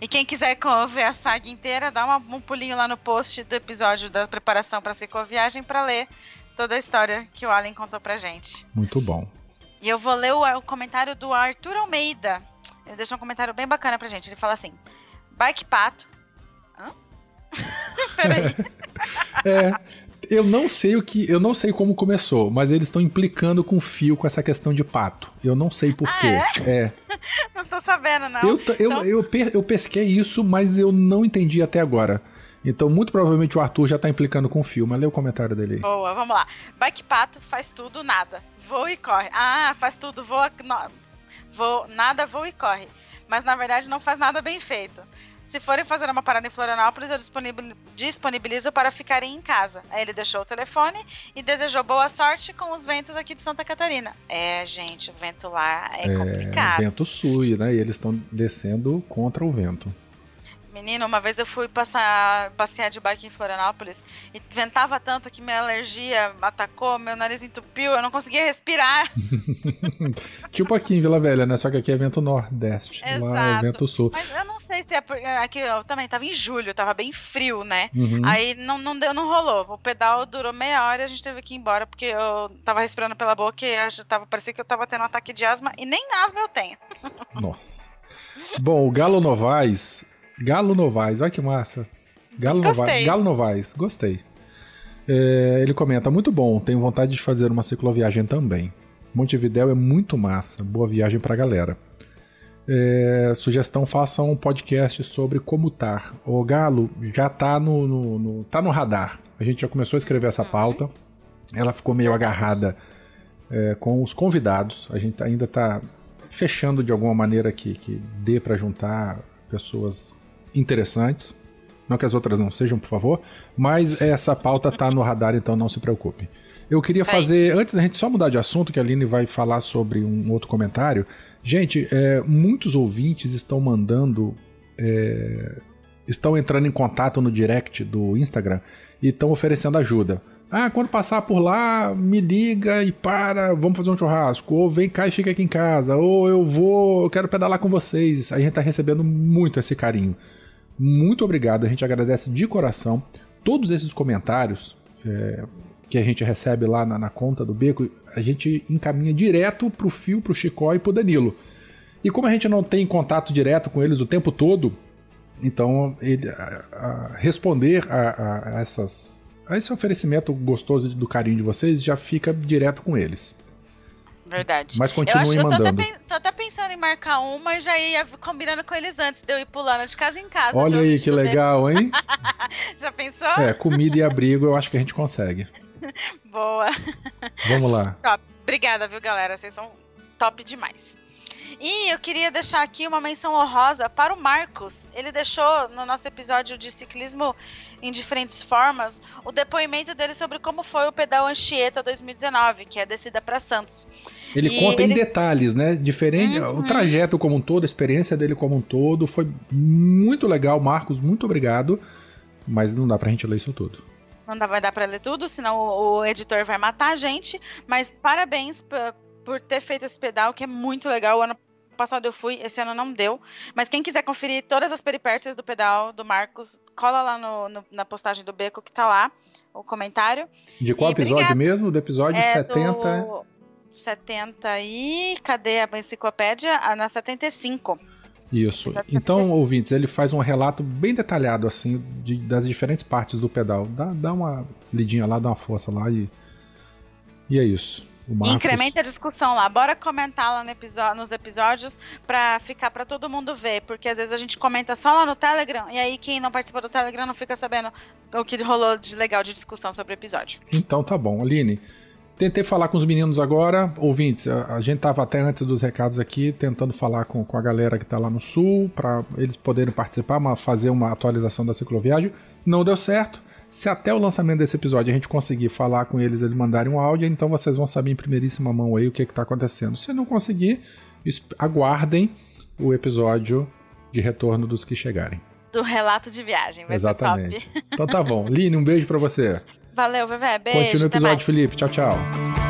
E quem quiser ver a saga inteira, dá uma, um pulinho lá no post do episódio da preparação para cicloviagem para ler toda a história que o Allen contou pra gente. Muito bom. E eu vou ler o, o comentário do Arthur Almeida. Ele deixou um comentário bem bacana pra gente. Ele fala assim: Bike Pato. Hã? [laughs] Peraí. [laughs] é, eu não sei o que. Eu não sei como começou, mas eles estão implicando com o fio com essa questão de pato. Eu não sei porquê. Ah, é? é? [laughs] não tô sabendo, não. Eu, eu, então... eu, eu, pesquei isso, mas eu não entendi até agora. Então, muito provavelmente o Arthur já tá implicando com o fio, mas lê o comentário dele aí. Boa, vamos lá. Bike pato faz tudo, nada. Voa e corre. Ah, faz tudo, voa. Não, voa, nada, voa e corre. Mas na verdade não faz nada bem feito. Se forem fazer uma parada em Florianópolis, eu disponibilizo para ficarem em casa. Aí ele deixou o telefone e desejou boa sorte com os ventos aqui de Santa Catarina. É, gente, o vento lá é, é complicado. Vento sul, né? E eles estão descendo contra o vento. Menino, uma vez eu fui passar, passear de bike em Florianópolis e ventava tanto que minha alergia atacou, meu nariz entupiu, eu não conseguia respirar. [laughs] tipo aqui em Vila Velha, né? Só que aqui é vento nordeste, Exato. lá é vento sul. Mas eu não sei se é aqui eu também tava em julho, tava bem frio, né? Uhum. Aí não, não deu, não rolou. O pedal durou meia hora e a gente teve que ir embora porque eu tava respirando pela boca e eu tava, parecia que eu tava tendo um ataque de asma e nem asma eu tenho. [laughs] Nossa. Bom, o Galo Novaes. Galo Novaes, olha que massa. Galo Novaes. Galo Novaes, gostei. É, ele comenta: muito bom, tenho vontade de fazer uma cicloviagem também. Montevidéu é muito massa, boa viagem pra galera. É, sugestão, faça um podcast sobre como tá. O Galo já tá no, no, no, tá no radar. A gente já começou a escrever essa uhum. pauta. Ela ficou meio agarrada é, com os convidados. A gente ainda tá fechando de alguma maneira que, que dê para juntar pessoas interessantes. Não que as outras não sejam, por favor. Mas essa pauta tá no radar, então não se preocupe. Eu queria fazer, antes da gente só mudar de assunto, que a Aline vai falar sobre um outro comentário. Gente, é, muitos ouvintes estão mandando. É, estão entrando em contato no direct do Instagram e estão oferecendo ajuda. Ah, quando passar por lá, me liga e para, vamos fazer um churrasco. Ou vem cá e fica aqui em casa. Ou eu vou, eu quero pedalar com vocês. A gente está recebendo muito esse carinho. Muito obrigado, a gente agradece de coração. Todos esses comentários é, que a gente recebe lá na, na, conta do Beco, a gente encaminha direto pro Fio, pro Chicó e pro Danilo. E como a gente não tem contato direto com eles o tempo todo, então ele, a, a responder a, a, essas, a esse oferecimento gostoso do carinho de vocês já fica direto com eles. Verdade. Mas continuem mandando. Eu tô até, tô até, pensando em marcar uma e já ia combinando com eles antes de eu ir pulando de casa em casa. Olha aí que legal, hein? [laughs] já pensou? É, comida e abrigo eu acho que a gente consegue. [laughs] Boa. Vamos lá. Top. Obrigada, viu, galera? Vocês são top demais. E eu queria deixar aqui uma menção honrosa para o Marcos. Ele deixou no nosso episódio de ciclismo em diferentes formas o depoimento dele sobre como foi o pedal Anchieta 2019, que é a descida para Santos. Ele e conta ele... em detalhes, né? Diferente, uhum. o trajeto como um todo, a experiência dele como um todo foi muito legal, Marcos. Muito obrigado. Mas não dá pra gente ler isso tudo. Não dá, vai dar pra ler tudo, senão o, o editor vai matar a gente. Mas parabéns por ter feito esse pedal, que é muito legal. O ano passado eu fui, esse ano não deu. Mas quem quiser conferir todas as peripécias do pedal do Marcos, cola lá no, no, na postagem do Beco que tá lá, o comentário. De qual e episódio obrigado. mesmo? Do episódio é 70? Do 70 e. Cadê a enciclopédia? Ah, na 75. Isso. Então, ouvintes, ele faz um relato bem detalhado, assim, de, das diferentes partes do pedal. Dá, dá uma lidinha lá, dá uma força lá e. E é isso. Incrementa a discussão lá. Bora comentar lá no episódio, nos episódios pra ficar pra todo mundo ver. Porque às vezes a gente comenta só lá no Telegram e aí quem não participa do Telegram não fica sabendo o que rolou de legal de discussão sobre o episódio. Então tá bom. Aline, Tentei falar com os meninos agora, ouvintes. A, a gente estava até antes dos recados aqui tentando falar com, com a galera que está lá no sul para eles poderem participar, uma, fazer uma atualização da cicloviagem. Não deu certo. Se até o lançamento desse episódio a gente conseguir falar com eles, eles mandarem um áudio, então vocês vão saber em primeiríssima mão aí o que está acontecendo. Se não conseguir, aguardem o episódio de retorno dos que chegarem. Do relato de viagem, vai Exatamente. Então tá bom. Line, um beijo para você. Valeu, Vevé. Beijo. Continua o episódio, Felipe. Tchau, tchau.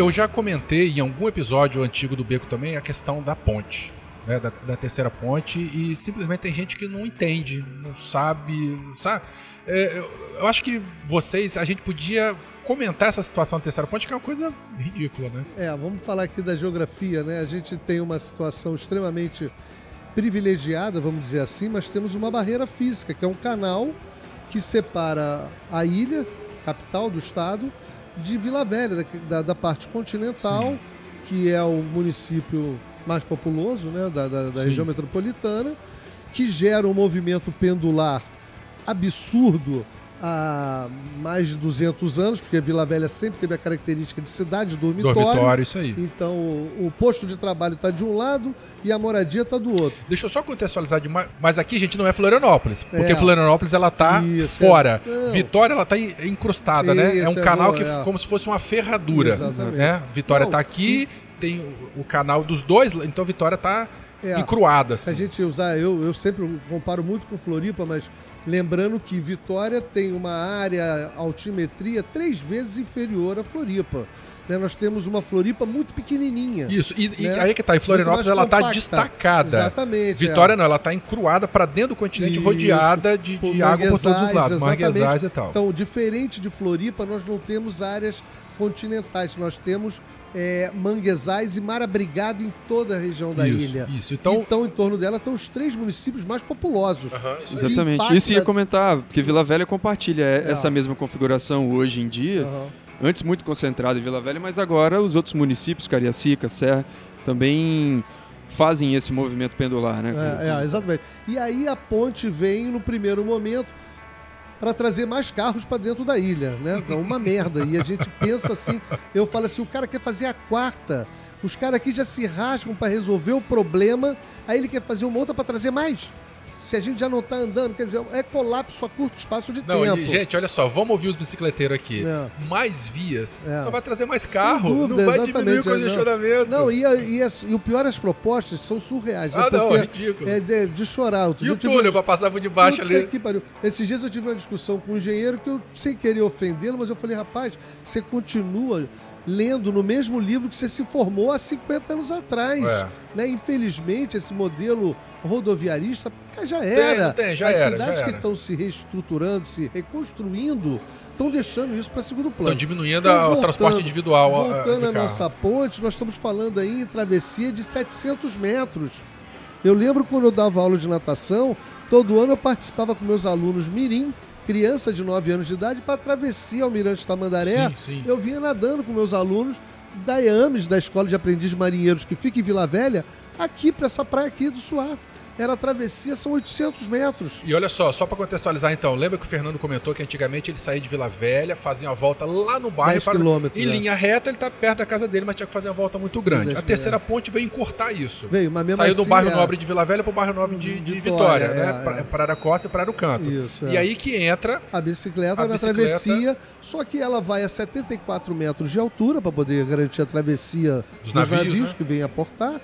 Eu já comentei em algum episódio antigo do Beco também a questão da ponte né, da, da, terceira ponte e simplesmente tem gente que não entende, não sabe, sabe? É, eu, eu, acho que vocês, a gente podia comentar essa situação da terceira ponte que é uma coisa ridícula, né? É, vamos falar aqui da geografia, né? A gente tem uma situação extremamente privilegiada, vamos dizer assim, mas temos uma barreira física, que é um canal que separa a ilha, capital do estado, de Vila Velha, da, da, parte continental, Sim. que é o município mais populoso né, da, da, da região metropolitana, que gera um movimento pendular absurdo há mais de 200 anos, porque Vila Velha sempre teve a característica de cidade dormitório. Dormitório, isso aí. Então o, o posto de trabalho está de um lado e a moradia está do outro. Deixa eu só contextualizar demais, mas aqui gente não é Florianópolis, porque é. Florianópolis ela tá isso, fora. É. Vitória ela tá encrustada, isso, né? É um é canal boa, que é. como se fosse uma ferradura, Exatamente. né? Vitória não, tá aqui. E tem o, o canal dos dois, então Vitória tá é, encruada. Assim. A gente usar, eu, eu sempre comparo muito com Floripa, mas lembrando que Vitória tem uma área altimetria três vezes inferior a Floripa. Né? Nós temos uma Floripa muito pequenininha. Isso, e, né? e aí que tá, em Florianópolis ela está destacada. Exatamente. Vitória é. não, ela está encruada para dentro do continente, Isso. rodeada de, de água por todos os lados, manguezais e tal. Então, diferente de Floripa, nós não temos áreas continentais, nós temos é, manguezais e mar abrigado em toda a região da isso, ilha. Isso. Então... então, em torno dela estão os três municípios mais populosos. Uhum, Exatamente. Isso ia comentar, porque Vila Velha compartilha é. essa mesma configuração hoje em dia. Uhum. Antes muito concentrado em Vila Velha, mas agora os outros municípios, Cariacica, Serra, também fazem esse movimento pendular, né? É, é, exatamente. E aí a ponte vem no primeiro momento para trazer mais carros para dentro da ilha, né? Então, uma merda. E a gente pensa assim, eu falo assim, o cara quer fazer a quarta, os caras aqui já se rasgam para resolver o problema, aí ele quer fazer uma outra para trazer mais se a gente já não está andando, quer dizer, é colapso a curto espaço de não, tempo. E, gente, olha só, vamos ouvir os bicicleteiros aqui. É. Mais vias, é. só vai trazer mais carro, dúvida, não vai diminuir o congestionamento. Não, e, e, e, o pior, as propostas são surreais. Né? Ah, né? não, é ridículo. É de, de chorar. Outro e o túnel para passar por debaixo ali? Pariu. Esses dias eu tive uma discussão com um engenheiro que eu, sem querer ofendê-lo, mas eu falei, rapaz, você continua lendo no mesmo livro que você se formou há 50 anos atrás. É. Né? Infelizmente, esse modelo rodoviarista já era. Tem, tem, já As era, cidades já que estão se reestruturando, se reconstruindo, estão deixando isso para segundo plano. Estão diminuindo então, voltando, o transporte individual. Voltando à nossa ponte, nós estamos falando aí em travessia de 700 metros. Eu lembro quando eu dava aula de natação, todo ano eu participava com meus alunos mirim criança de 9 anos de idade para travessia Almirante Tamandaré. Sim, sim. Eu vinha nadando com meus alunos da EAMES, da Escola de Aprendiz Marinheiros, que fica em Vila Velha, aqui para essa praia aqui do Suar era a travessia, são 800 metros. E olha só, só para contextualizar então, lembra que o Fernando comentou que antigamente ele saía de Vila Velha, fazia uma volta lá no bairro. 10 quilômetros. Em né? linha reta, ele tá perto da casa dele, mas tinha que fazer uma volta muito grande. A terceira é. ponte veio encurtar isso. Veio, mas mesmo Saiu assim, do bairro é... Nobre de Vila Velha para o bairro Nobre de, de, de Vitória, Vitória, né? É, é. Para Aracosta e para o Canto. Isso, é. E aí que entra a bicicleta a na bicicleta... travessia, só que ela vai a 74 metros de altura para poder garantir a travessia dos, dos navios, navios né? que vêm aportar.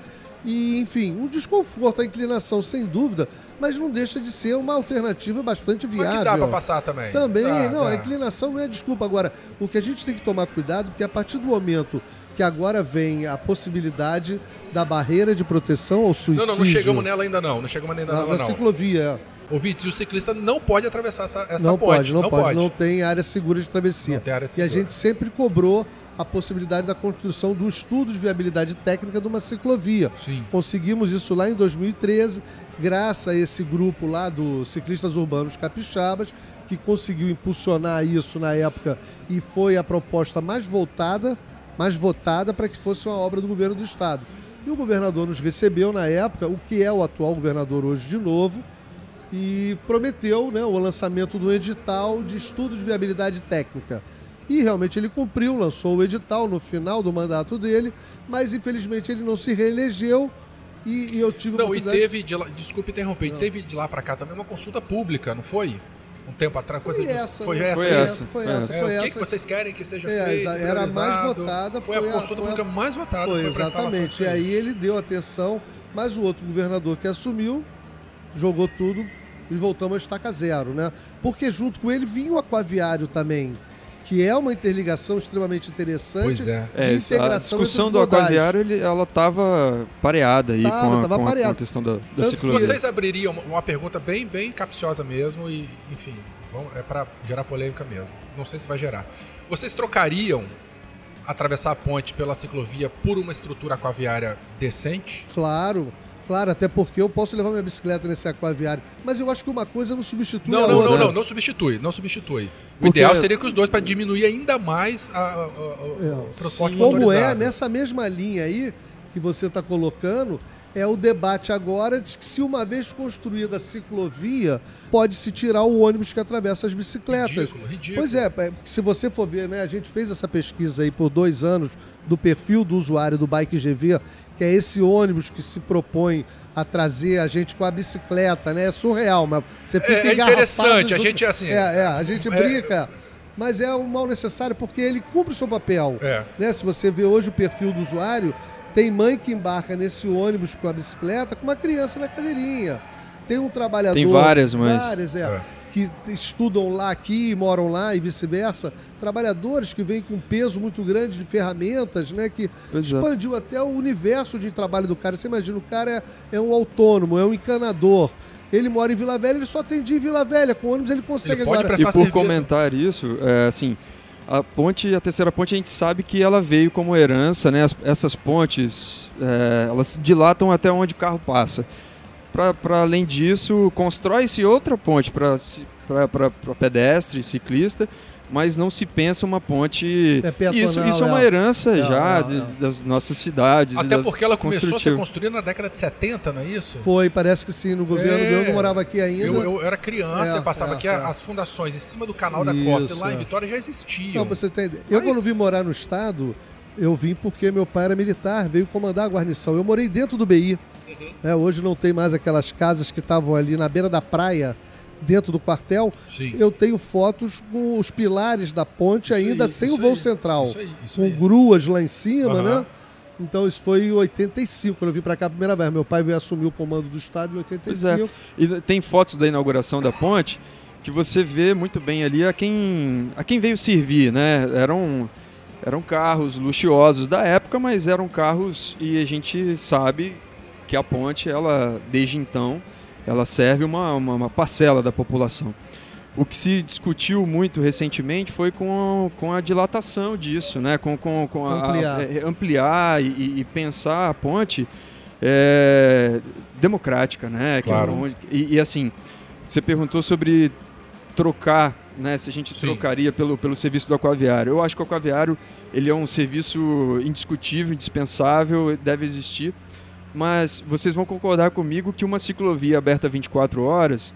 E, enfim, um desconforto, a inclinação, sem dúvida, mas não deixa de ser uma alternativa bastante viável. Mas que dá para passar também. Também, dá, não, dá. a inclinação não é desculpa. Agora, o que a gente tem que tomar cuidado, porque a partir do momento que agora vem a possibilidade da barreira de proteção ao suicídio... Não, não, não chegamos nela ainda não, não chegamos ainda na, nela na não. ciclovia, Ouvintes, o ciclista não pode atravessar essa, essa não ponte. Pode, não, não pode, pode, não tem área segura de travessia. Segura. E a gente sempre cobrou a possibilidade da construção do estudo de viabilidade técnica de uma ciclovia. Sim. Conseguimos isso lá em 2013, graças a esse grupo lá do Ciclistas Urbanos Capixabas, que conseguiu impulsionar isso na época e foi a proposta mais voltada, mais votada para que fosse uma obra do governo do estado. E o governador nos recebeu na época, o que é o atual governador hoje de novo, e prometeu né, o lançamento do edital de estudo de viabilidade técnica. E realmente ele cumpriu, lançou o edital no final do mandato dele, mas infelizmente ele não se reelegeu e, e eu tive Não, e teve, de lá, desculpe interromper, não. teve de lá para cá também uma consulta pública, não foi? Um tempo atrás, foi coisa essa, foi, né? essa, foi, essa, foi essa, é, foi essa. O que, que vocês querem que seja é, feito? Era a mais votada, foi, foi a consulta pública mais votada. Foi, foi exatamente. E aí ele deu atenção, mas o outro governador que assumiu jogou tudo e voltamos a estaca zero, né? Porque junto com ele vinha o aquaviário também, que é uma interligação extremamente interessante pois é. de é, integração A discussão do aquaviário, ele, ela estava pareada aí tava, com, a, tava com, a, com, a, questão da, da ciclovia. Vocês abririam uma pergunta bem, bem capciosa mesmo e, enfim, é para gerar polêmica mesmo. Não sei se vai gerar. Vocês trocariam atravessar a ponte pela ciclovia por uma estrutura aquaviária decente? Claro. Claro, até porque eu posso levar minha bicicleta nesse aquaviário. Mas eu acho que uma coisa não substitui não, a não, outra. Não, não, não substitui, não substitui. O porque... ideal seria que os dois, para diminuir ainda mais a, a, a, é, o transporte sim. Como é, nessa mesma linha aí que você está colocando, é o debate agora de que se uma vez construída a ciclovia, pode-se tirar o ônibus que atravessa as bicicletas. Ridículo, ridículo. Pois é, é, se você for ver, né, a gente fez essa pesquisa aí por dois anos do perfil do usuário do Bike GV, que é esse ônibus que se propõe a trazer a gente com a bicicleta, né? É surreal, mas você fica É, é interessante, a gente é assim... É, é a gente é, brinca mas é um mal necessário porque ele cumpre o seu papel. É. Né? Se você vê hoje o perfil do usuário, Tem mãe que embarca nesse ônibus com a bicicleta com uma criança na cadeirinha. Tem um trabalhador. Tem várias mães. Várias, é. Que estudam lá aqui, moram lá e vice-versa, trabalhadores que vêm com um peso muito grande de ferramentas, né? Que pois é. expandiu é. até o universo de trabalho do cara. Você imagina, o cara é, é um autônomo, é um encanador. Ele mora em Vila Velha, ele só atendia em Vila Velha. Com ônibus ele consegue ele agora. E por serviço. comentar isso, é, assim, a ponte, a terceira ponte, a gente sabe que ela veio como herança, né? As, essas pontes, é, elas dilatam até onde o carro passa para além disso, constrói-se outra ponte para pedestre, ciclista, mas não se pensa uma ponte. É isso, isso é uma herança não, já não, não. De, das nossas cidades. Até porque ela começou a ser construída na década de 70, não é isso? Foi, parece que sim, no governo. É, eu morava aqui ainda. Eu, eu era criança, é, passava é, aqui é. as fundações em cima do canal da Costa, e lá em Vitória já existiam. Não, você tem. Mas... Eu, quando vim morar no estado, eu vim porque meu pai era militar, veio comandar a guarnição. Eu morei dentro do BI. Uhum. É, hoje não tem mais aquelas casas que estavam ali na beira da praia, dentro do quartel. Sim. Eu tenho fotos com os pilares da ponte isso ainda aí, sem o voo aí, central. Isso aí, isso com gruas lá em cima, uhum. né? Então isso foi em 85, quando eu vim para cá a primeira vez. Meu pai veio assumir o comando do estado em 85. É. E tem fotos da inauguração da ponte que você vê muito bem ali a quem, a quem veio servir, né? Eram, eram carros luxuosos da época, mas eram carros e a gente sabe que a ponte, ela desde então, ela serve uma, uma, uma parcela da população. O que se discutiu muito recentemente foi com, com a dilatação disso, né? com, com, com ampliar, a, é, ampliar e, e, pensar a ponte é, democrática. Né? Claro. É e, e, assim, você perguntou sobre trocar, né? se a gente Sim. trocaria pelo, pelo serviço do aquaviário. Eu acho que o aquaviário ele é um serviço indiscutível, indispensável, deve existir mas vocês vão concordar comigo que uma ciclovia aberta 24 horas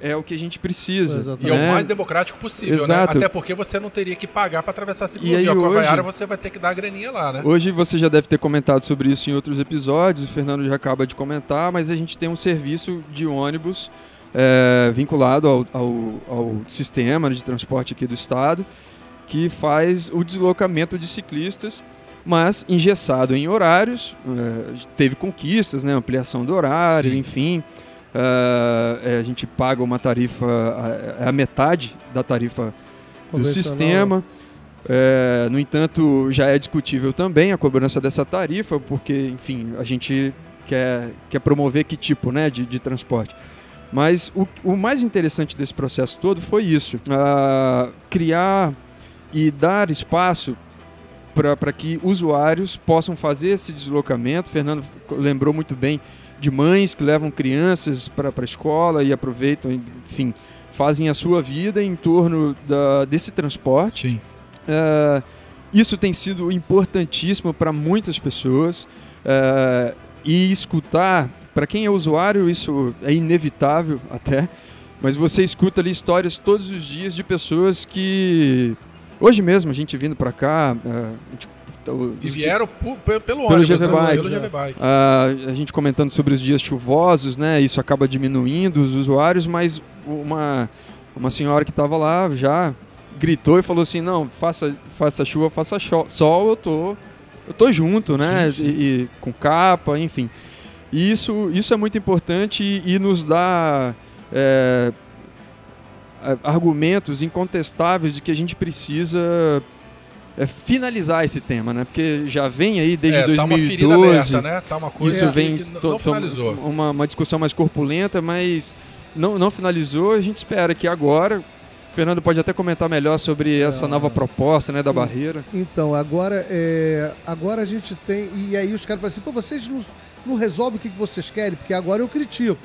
é o que a gente precisa. Exatamente. E é o né? mais democrático possível, né? Exato. né? Até porque você não teria que pagar para atravessar a ciclovia. E aí, hoje, você vai ter que dar a graninha lá, né? Hoje você já deve ter comentado sobre isso em outros episódios, o Fernando já acaba de comentar, mas a gente tem um serviço de ônibus é, vinculado ao, ao, ao sistema de transporte aqui do estado que faz o deslocamento de ciclistas mas engessado em horários, uh, teve conquistas, né, ampliação do horário, Sim. enfim. Uh, a gente paga uma tarifa, é a, a, metade da tarifa do sistema. É, no entanto, já é discutível também a cobrança dessa tarifa, porque, enfim, a gente quer, quer promover que tipo né, de, de transporte. Mas o, o mais interessante desse processo todo foi isso: uh, criar e dar espaço para que usuários possam fazer esse deslocamento. Fernando lembrou muito bem de mães que levam crianças para a escola e aproveitam, enfim, fazem a sua vida em torno da, desse transporte. Uh, isso tem sido importantíssimo para muitas pessoas. Uh, e escutar, para quem é usuário, isso é inevitável até, mas você escuta ali histórias todos os dias de pessoas que Hoje mesmo, a gente vindo para cá. Uh, gente, e vieram pelo, pelo ônibus, GV né? Bike. Pelo GV Bike. Uh, a gente comentando sobre os dias chuvosos, né? Isso acaba diminuindo os usuários, mas uma, uma senhora que estava lá já gritou e falou assim: não, faça, faça chuva, faça sol, eu tô, eu tô junto, né? Sim, sim. E, e, com capa, enfim. E isso, isso é muito importante e, e nos dá. É, é, argumentos incontestáveis de que a gente precisa é, finalizar esse tema, né? Porque já vem aí desde é, 2012. Tá uma aberta, né? Tá uma coisa isso vem que não finalizou. Uma, uma discussão mais corpulenta, mas não, não finalizou. A gente espera que agora o Fernando pode até comentar melhor sobre essa ah. nova proposta né, da barreira. Então, agora, é, agora a gente tem. E aí os caras falam assim, pô, vocês não, não resolvem o que vocês querem, porque agora eu critico.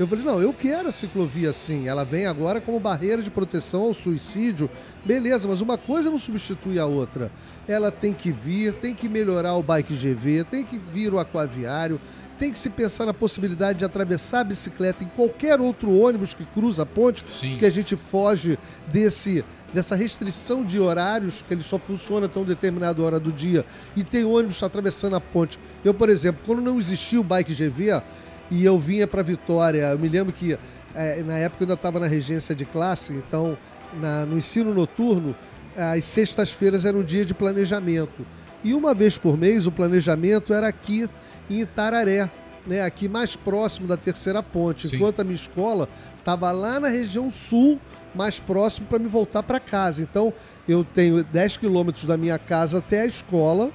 Eu falei, não, eu quero a ciclovia assim. Ela vem agora como barreira de proteção ao suicídio. Beleza, mas uma coisa não substitui a outra. Ela tem que vir, tem que melhorar o bike GV, tem que vir o aquaviário, tem que se pensar na possibilidade de atravessar a bicicleta em qualquer outro ônibus que cruza a ponte, Sim. que a gente foge desse dessa restrição de horários, que ele só funciona até uma determinada hora do dia, e tem ônibus atravessando a ponte. Eu, por exemplo, quando não existia o Bike GV, e eu vinha para Vitória. Eu me lembro que é, na época eu ainda estava na regência de classe, então na, no ensino noturno, as sextas-feiras era um dia de planejamento. E uma vez por mês o planejamento era aqui em Itararé, né, aqui mais próximo da terceira ponte, Sim. enquanto a minha escola estava lá na região sul, mais próximo para me voltar para casa. Então, eu tenho 10 quilômetros da minha casa até a escola,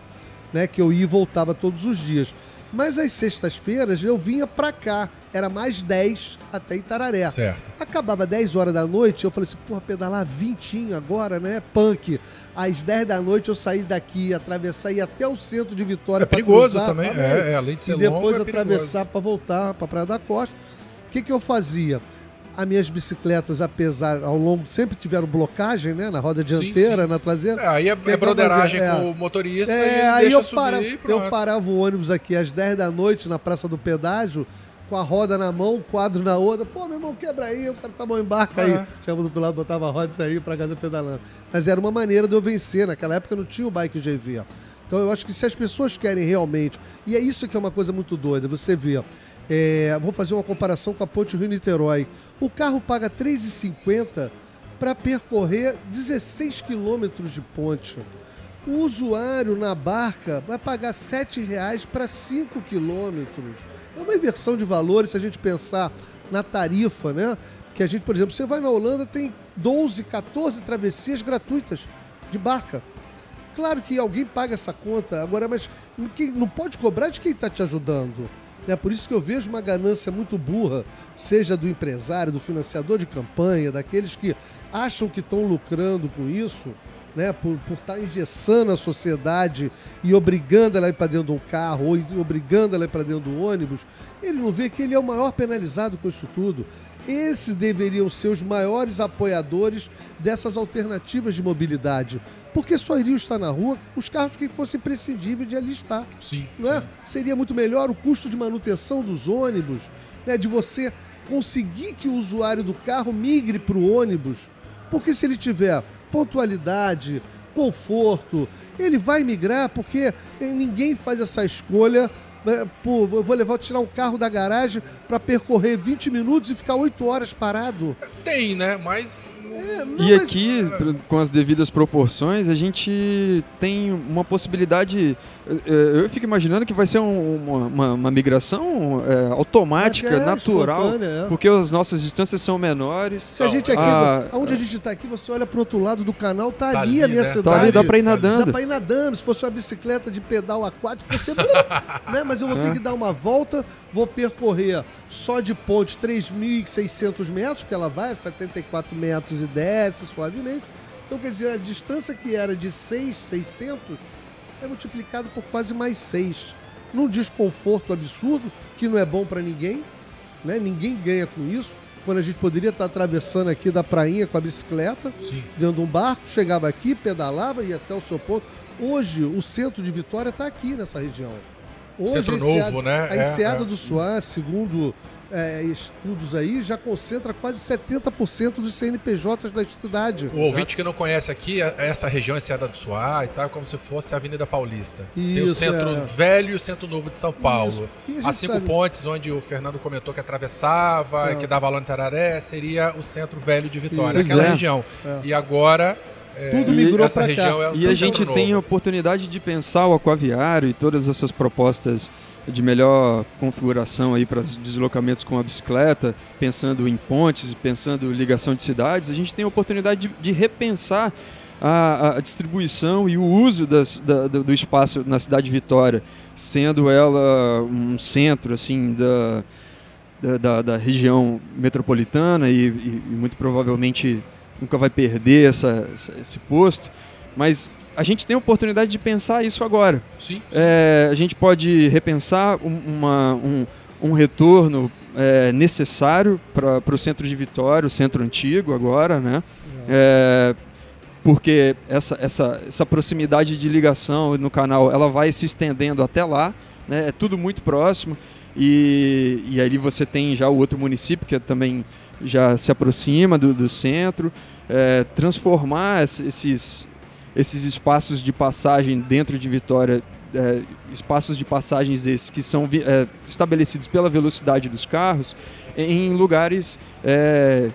né, que eu ia e voltava todos os dias. Mas às sextas-feiras eu vinha para cá, era mais 10 até Itararé. Certo. Acabava 10 horas da noite, eu falei assim, porra, pedalar 20 agora, né? Punk. Às 10 da noite eu saí daqui, atravessar e até o centro de Vitória. É perigoso cruzar, também, é, é, além de ser E depois longo, é atravessar para voltar para Praia da Costa. O que, que eu fazia? As minhas bicicletas, apesar ao longo, sempre tiveram blocagem, né? Na roda dianteira, sim, sim. na traseira. É, aí é, é broderagem é, com o motorista. É, aí eu, para, eu parava o ônibus aqui às 10 da noite na Praça do Pedágio com a roda na mão, o quadro na outra. Pô, meu irmão, quebra aí, o cara tá bom, embarca uhum. aí. Chegava do outro lado, botava a roda e saía pra casa pedalando. Mas era uma maneira de eu vencer. Naquela época não tinha o bike GV. Então eu acho que se as pessoas querem realmente. E é isso que é uma coisa muito doida. Você vê, é, vou fazer uma comparação com a Ponte Rio-Niterói. O carro paga R$ 3,50 para percorrer 16 quilômetros de ponte. O usuário na barca vai pagar R$ 7,00 para 5 quilômetros. É uma inversão de valores se a gente pensar na tarifa, né? Que a gente, por exemplo, você vai na Holanda, tem 12, 14 travessias gratuitas de barca. Claro que alguém paga essa conta, agora, mas não pode cobrar de quem está te ajudando. É por isso que eu vejo uma ganância muito burra, seja do empresário, do financiador de campanha, daqueles que acham que estão lucrando com isso né, por, por estar tá engessando a sociedade e obrigando ela a ir para dentro de um carro ou obrigando ela a ir para dentro do ônibus, ele não vê que ele é o maior penalizado com isso tudo. Esses deveriam ser os maiores apoiadores dessas alternativas de mobilidade, porque só iriam estar na rua os carros que fossem prescindíveis de ali estar. Sim. Não é? Seria muito melhor o custo de manutenção dos ônibus, né, de você conseguir que o usuário do carro migre para o ônibus, porque se ele tiver pontualidade, conforto. Ele vai migrar porque ninguém faz essa escolha Pô, eu vou levar, tirar um carro da garagem para percorrer 20 minutos e ficar 8 horas parado. Tem, né? Mas. É, não, e mas... aqui, com as devidas proporções, a gente tem uma possibilidade. Eu fico imaginando que vai ser um, uma, uma, uma, migração é, automática, é, natural, é. porque as nossas distâncias são menores. Se a gente aqui, a, onde a gente está aqui, você olha para o outro lado do canal, tá, tá ali, ali, a minha né? cidade. Tá ali, dá para ir nadando. Dá para ir nadando. Se fosse uma bicicleta de pedal aquático, você. [laughs] né? Mas eu vou ter é. que dar uma volta, vou percorrer só de ponte 3.600 metros, porque ela vai a 74 metros e desce suavemente. Então, quer dizer, a distância que era de 6,600 é multiplicado por quase mais 6. Num desconforto absurdo, que não é bom para ninguém, né? Ninguém ganha com isso. Quando a gente poderia estar atravessando aqui da prainha com a bicicleta, Sim. dentro de um barco, chegava aqui, pedalava, ia até o seu ponto. Hoje, o centro de Vitória está aqui nessa região. Hoje, Centro Novo, enseada, né? A enseada é, do Suá, segundo é, estudos aí, já concentra quase 70% dos CNPJs da cidade. O ouvinte que não conhece aqui, essa região Enseada do Suá e tal, é como se fosse a Avenida Paulista. Isso, Tem o Centro é. Velho e o Centro Novo de São Paulo. As cinco sabe... pontes, onde o Fernando comentou que atravessava, é. que dava lá no Tararé, seria o Centro Velho de Vitória, Isso. aquela é. região. É. E agora é, Tudo migrou para cá. É e a gente novo. tem a oportunidade de pensar o aquaviário e todas essas propostas de melhor configuração aí para deslocamentos com a bicicleta, pensando em pontes, pensando ligação de cidades, a gente tem a oportunidade de, de repensar a, a, distribuição e o uso das, da, do espaço na cidade de Vitória, sendo ela um centro assim da, da, da região metropolitana e, e, e muito provavelmente nunca vai perder essa, esse posto, mas a gente tem a oportunidade de pensar isso agora. Sim. sim. É, a gente pode repensar uma, um, um retorno é, necessário para o centro de Vitória, o centro antigo agora, né? É, porque essa, essa, essa proximidade de ligação no canal ela vai se estendendo até lá, né? é tudo muito próximo. E, e ali você tem já o outro município que é também já se aproxima do, do centro, é, transformar esses, esses espaços de passagem dentro de Vitória, é, espaços de passagens esses que são é, estabelecidos pela velocidade dos carros, em lugares é,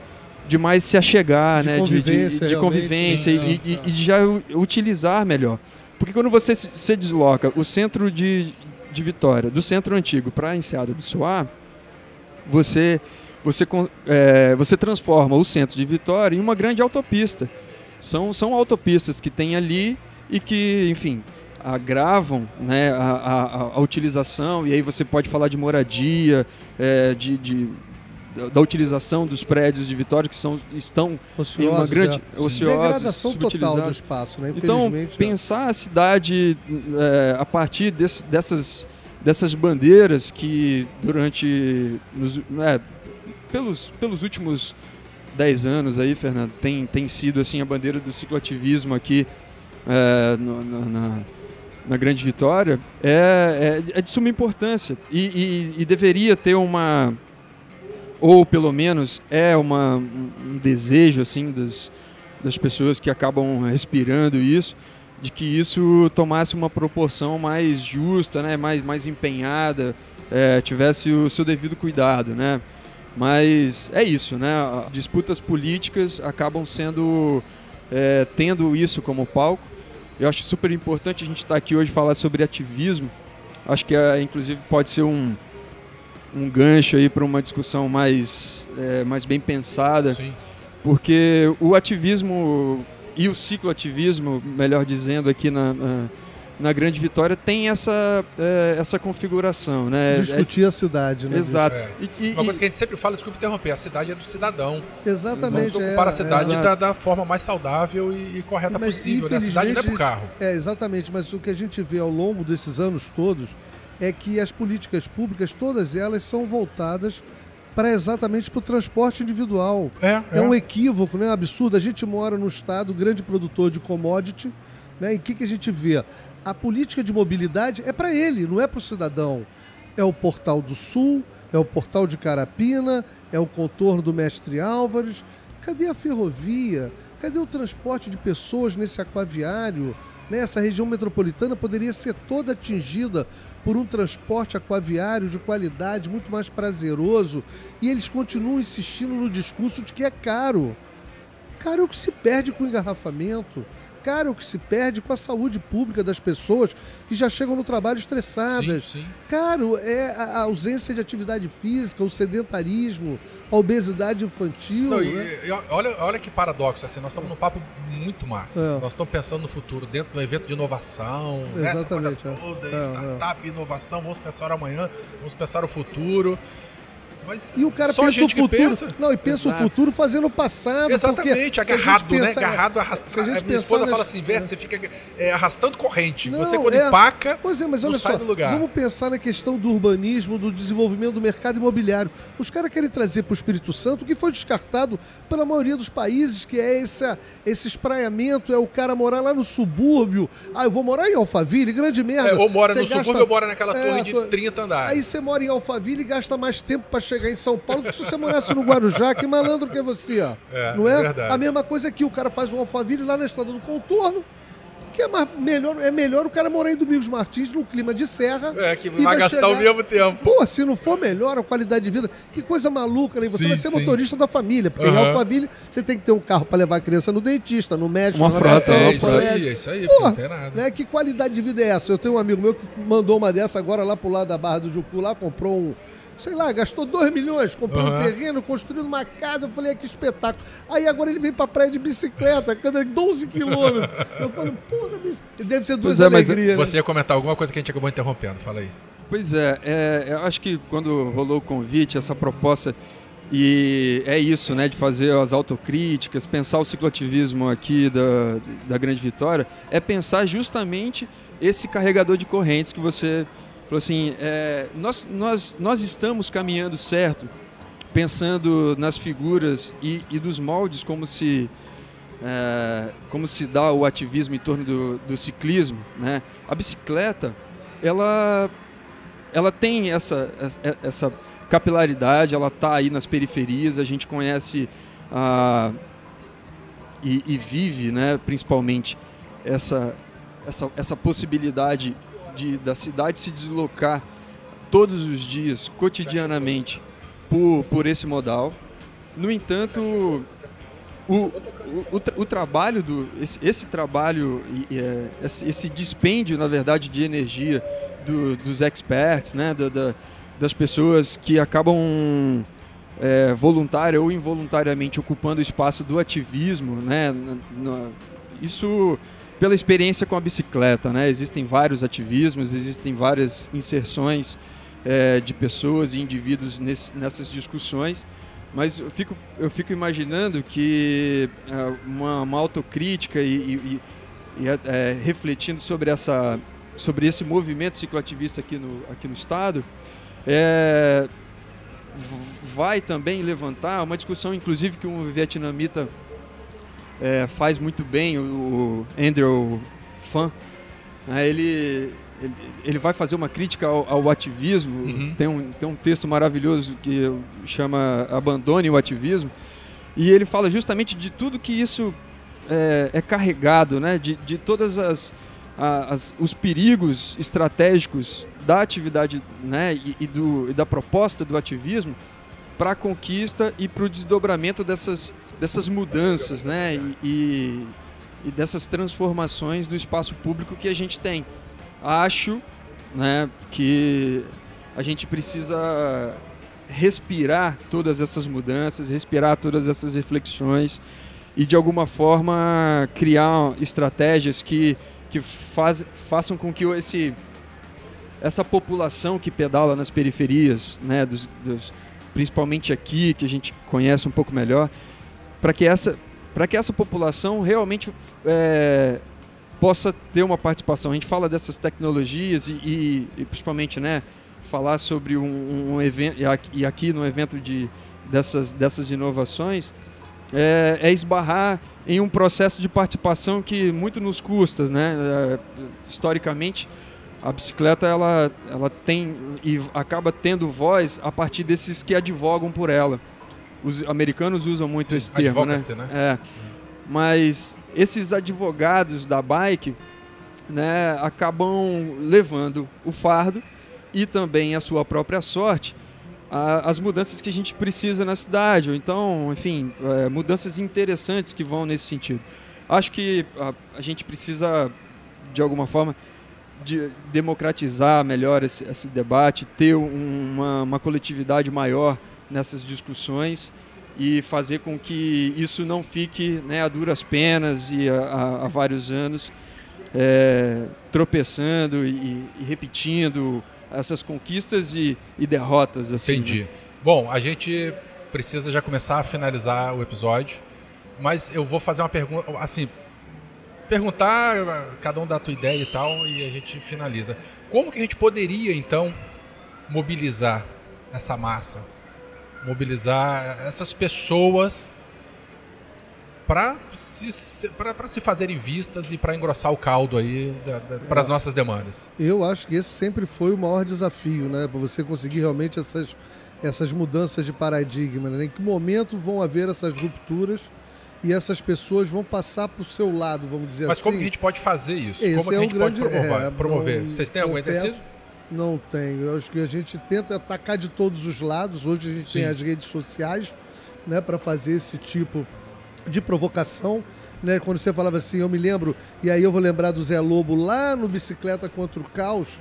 de mais se achegar, de né, convivência, de, de, de convivência sim, e, e, e, de já utilizar melhor. Porque quando você se desloca o centro de, de Vitória, do centro antigo para a Enseada do Suá, você, você, é, você transforma o centro de Vitória em uma grande autopista. São, são autopistas que tem ali e que, enfim, agravam né, a, a, a, utilização, e aí você pode falar de moradia, é, de, de, da utilização dos prédios de Vitória que são, estão ociosos, em uma grande é. ociosos, degradação total do espaço, né? Então, pensar a cidade é, a partir desse, dessas, dessas bandeiras que durante nos, é, pelos, pelos últimos 10 anos aí, Fernando, tem, tem sido assim a bandeira do cicloativismo aqui é, no, na, na Grande Vitória é, é, é de suma importância e, e, e deveria ter uma ou pelo menos é uma, um desejo assim das, das pessoas que acabam respirando isso, de que isso tomasse uma proporção mais justa, né, mais, mais empenhada, é, tivesse o seu devido cuidado, né? Mas é isso, né? Disputas políticas acabam sendo é, tendo isso como palco. Eu acho super importante a gente estar aqui hoje falar sobre ativismo. Acho que é, inclusive pode ser um, um gancho aí para uma discussão mais, é, mais bem pensada, Sim. porque o ativismo e o cicloativismo, melhor dizendo, aqui na, na, na Grande Vitória tem essa, é, essa configuração. Né? Discutir é, a cidade, né? Exato. É. E, e, uma coisa que a gente sempre fala, desculpe interromper, a cidade é do cidadão. Exatamente. Vamos ocupar a é, cidade da, da, forma mais saudável e, e correta mas, possível. Né? A cidade não é para o carro. É, exatamente, mas o que a gente vê ao longo desses anos todos é que as políticas públicas, todas elas são voltadas para exatamente para o transporte individual. É, é. é, um equívoco, né? Um absurdo. A gente mora no estado grande produtor de commodity, né? E o que, que a gente vê? A política de mobilidade é para ele, não é para o cidadão. É o Portal do Sul, é o Portal de Carapina, é o contorno do Mestre Álvares. Cadê a ferrovia? Cadê o transporte de pessoas nesse aquaviário? Né? Essa região metropolitana poderia ser toda atingida por um transporte aquaviário de qualidade muito mais prazeroso e eles continuam insistindo no discurso de que é caro. Caro é o que se perde com engarrafamento. Caro é o que se perde com a saúde pública das pessoas que já chegam no trabalho estressadas. Sim, sim. Caro é a ausência de atividade física, o sedentarismo, a obesidade infantil. Não, né? e, e, olha, olha que paradoxo, assim, nós estamos num papo muito massa. É. Nós estamos pensando no futuro, dentro do evento de inovação, né, Exatamente, essa coisa toda, é. startup, é. inovação, vamos pensar amanhã, vamos pensar o futuro. Mas e o cara pensa o futuro. Pensa? Não, e pensa Exato. o futuro fazendo o passado. Exatamente, agarrado, né? Agarrado, arrastando. A, a minha esposa nas... fala assim, Verte, é. você fica é, arrastando corrente. Não, você quando é... empaca, pois é, mas olha só, vamos pensar na questão do urbanismo, do desenvolvimento do mercado imobiliário. Os caras querem trazer para o Espírito Santo o que foi descartado pela maioria dos países, que é esse, esse espraiamento, é o cara morar lá no subúrbio. Ah, eu vou morar em Alphaville, grande merda. É, ou mora você no gasta... subúrbio ou mora naquela é, torre de 30 andares. Aí você mora em Alphaville e gasta mais tempo para chegar em São Paulo do que se você morasse no Guarujá, que malandro que é você, ó. É, não é? Verdade. A mesma coisa aqui, o cara faz um Alphaville lá na estrada do contorno, que é mais, melhor, é melhor o cara morar em Domingos Martins, num clima de serra. É, que vai, vai gastar chegar... o mesmo tempo. Pô, se não for melhor a qualidade de vida, que coisa maluca, né? Você sim, vai ser sim. motorista da família, porque uhum. em Alphaville você tem que ter um carro para levar a criança no dentista, no médico, uma frota, é, isso aí, é isso aí, Pô, não tem nada. Né? Que qualidade de vida é essa? Eu tenho um amigo meu que mandou uma dessa agora lá pro lado da Barra do Jucu, lá comprou um sei lá, gastou 2 milhões, comprou uhum. um terreno, construindo uma casa. Eu falei, ah, que espetáculo. Aí agora ele vem pra praia de bicicleta, cada 12 quilômetros. Eu falei, porra, bicho. Deve ser duas é, alegrias. Né? Você ia comentar alguma coisa que a gente acabou interrompendo, fala aí. Pois é, é, eu acho que quando rolou o convite, essa proposta, e é isso, né, de fazer as autocríticas, pensar o cicloativismo aqui da, da Grande Vitória, é pensar justamente esse carregador de correntes que você Falou assim: é, nós, nós, nós estamos caminhando certo, pensando nas figuras e, e dos moldes como se, é, como se dá o ativismo em torno do, do ciclismo. Né? A bicicleta, ela, ela tem essa, essa capilaridade, ela está aí nas periferias, a gente conhece a, e, e vive né, principalmente essa, essa, essa possibilidade de, da cidade se deslocar todos os dias, cotidianamente, por, por esse modal. No entanto, o, o, o, o, trabalho do esse, esse trabalho é, esse, esse, dispêndio na verdade de energia do, dos experts né da, da, das pessoas que acabam é, voluntária ou involuntariamente ocupando o espaço do ativismo né isso pela experiência com a bicicleta né? Existem vários ativismos existem várias inserções é, de pessoas e indivíduos nesse, nessas discussões mas eu fico, eu fico imaginando que é, uma, uma autocrítica e, e, e é, é, refletindo sobre, essa, sobre esse movimento cicloativista aqui no, aqui no Estado, é, vai também levantar uma discussão, inclusive, que um vietnamita é, faz muito bem, o, o Andrew Fan. Né, ele, ele, ele vai fazer uma crítica ao, ao ativismo. Uhum. Tem, um, tem um texto maravilhoso que chama Abandone o Ativismo. E ele fala justamente de tudo que isso é, é carregado, né? de, de todas as, as, os perigos estratégicos da atividade né? e, e, do, e da proposta do ativismo para a conquista e para o desdobramento dessas, dessas mudanças né? E, e, e dessas transformações do espaço público que a gente tem acho né, que a gente precisa respirar todas essas mudanças, respirar todas essas reflexões e de alguma forma criar estratégias que, que faz, façam com que esse, essa população que pedala nas periferias, né, dos, dos, principalmente aqui, que a gente conhece um pouco melhor, para que essa para que essa população realmente é, possa ter uma participação. A gente fala dessas tecnologias e, e, e principalmente, né, falar sobre um, um, evento e aqui no evento de dessas dessas inovações é, é, esbarrar em um processo de participação que muito nos custa, né? É, historicamente, a bicicleta ela ela tem e acaba tendo voz a partir desses que advogam por ela. Os americanos usam muito Sim, esse termo, né? né? É. Mas esses advogados da bike né, acabam levando o fardo e também a sua própria sorte a, as mudanças que a gente precisa na cidade, ou então, enfim, é, mudanças interessantes que vão nesse sentido. Acho que a, a gente precisa, de alguma forma, de democratizar melhor esse, esse debate, ter um, uma, uma coletividade maior nessas discussões e fazer com que isso não fique né, a duras penas e há vários anos é, tropeçando e, e, repetindo essas conquistas e, e derrotas. Assim, Entendi. Né? Bom, a gente precisa já começar a finalizar o episódio, mas eu vou fazer uma pergunta, assim, perguntar, cada um dá a tua ideia e tal, e a gente finaliza. Como que a gente poderia, então, mobilizar essa massa mobilizar essas pessoas para se, se fazerem vistas e para engrossar o caldo aí para as é. nossas demandas. Eu acho que esse sempre foi o maior desafio, né? Para você conseguir realmente essas, essas mudanças de paradigma. Né? Em que momento vão haver essas rupturas e essas pessoas vão passar para o seu lado, vamos dizer Mas assim. Mas como que a gente pode fazer isso? Esse como é que a gente um grande, pode promover? É, promover? Vocês têm algum exercício? Não tenho. Eu acho que a gente tenta atacar de todos os lados. Hoje a gente Sim. tem as redes sociais né, para fazer esse tipo de provocação. Né? Quando você falava assim, eu me lembro, e aí eu vou lembrar do Zé Lobo lá no Bicicleta contra o Caos,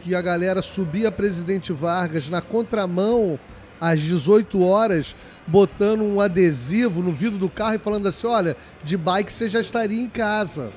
que a galera subia Presidente Vargas na contramão às 18 horas, botando um adesivo no vidro do carro e falando assim: olha, de bike você já estaria em casa.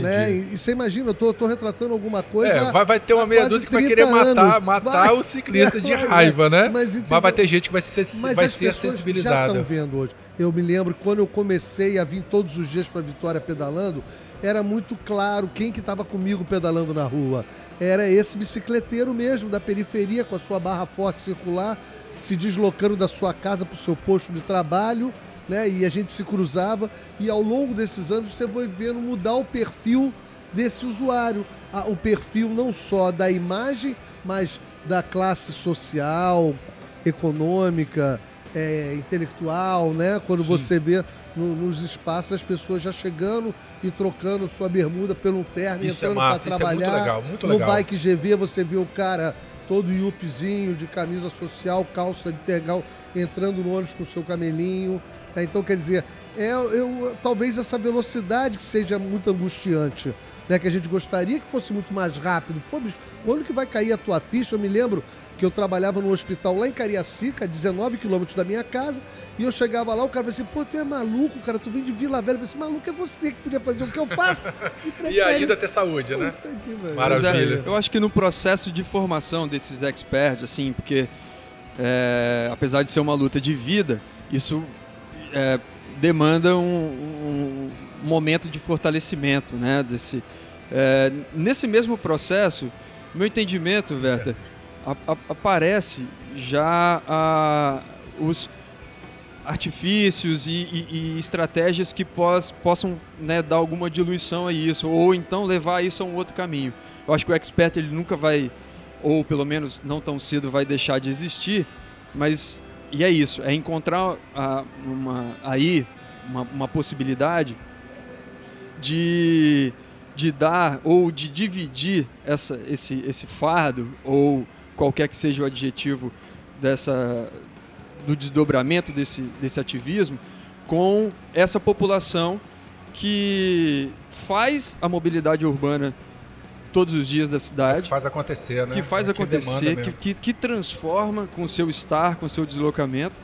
Né? E, e, você imagina, eu tô, tô retratando alguma coisa. É, vai, vai ter uma meia dúzia que vai querer matar, matar vai, o ciclista de [laughs] raiva, né? Mas, mas, vai ter gente que vai ser, vai ser sensibilizada. Já estão vendo hoje. Eu me lembro quando eu comecei a vir todos os dias para Vitória pedalando, era muito claro quem que estava comigo pedalando na rua. Era esse bicicleteiro mesmo, da periferia, com a sua barra forte circular, se deslocando da sua casa para o seu posto de trabalho né? E a gente se cruzava e ao longo desses anos você foi vendo mudar o perfil desse usuário, o perfil não só da imagem, mas da classe social, econômica, é, intelectual, né? Quando Sim. você vê no, nos espaços as pessoas já chegando e trocando sua bermuda pelo terno, isso é entrando é para trabalhar. Isso é muito legal, muito legal. No bike GV você vê o cara todo iupzinho, de camisa social, calça de tergal, entrando no ônibus com seu camelinho. Né? Então, quer dizer, é, eu, talvez essa velocidade que seja muito angustiante né, que a gente gostaria que fosse muito mais rápido. Pô, bicho, quando que vai cair a tua ficha? Eu me lembro que eu trabalhava no hospital lá em Cariacica, 19 quilômetros da minha casa, e eu chegava lá, o cara falou assim, pô, tu é maluco, cara, tu vem de Vila Velha. Eu falei assim, maluco, é você que podia fazer o que eu faço. [laughs] E, e ainda ter saúde, né? Maravilha. É, eu acho que no processo de formação desses experts, assim, porque é, apesar de ser uma luta de vida, isso é, demanda um, um, momento de fortalecimento, né? Desse, é, nesse mesmo processo, meu entendimento, Werther, a, a, aparece já a, os artifícios e, e, e estratégias que pos, possam né, dar alguma diluição a isso, ou então levar isso a um outro caminho. Eu acho que o expert ele nunca vai, ou pelo menos não tão cedo, vai deixar de existir, mas e é isso, é encontrar a, uma, aí uma, uma possibilidade de, de dar ou de dividir essa, esse, esse fardo ou qualquer que seja o adjetivo dessa, do desdobramento desse, desse ativismo com essa população que faz a mobilidade urbana todos os dias da cidade. Que faz acontecer, né? Que faz é acontecer, que, que, que, transforma com o seu estar, com o seu deslocamento,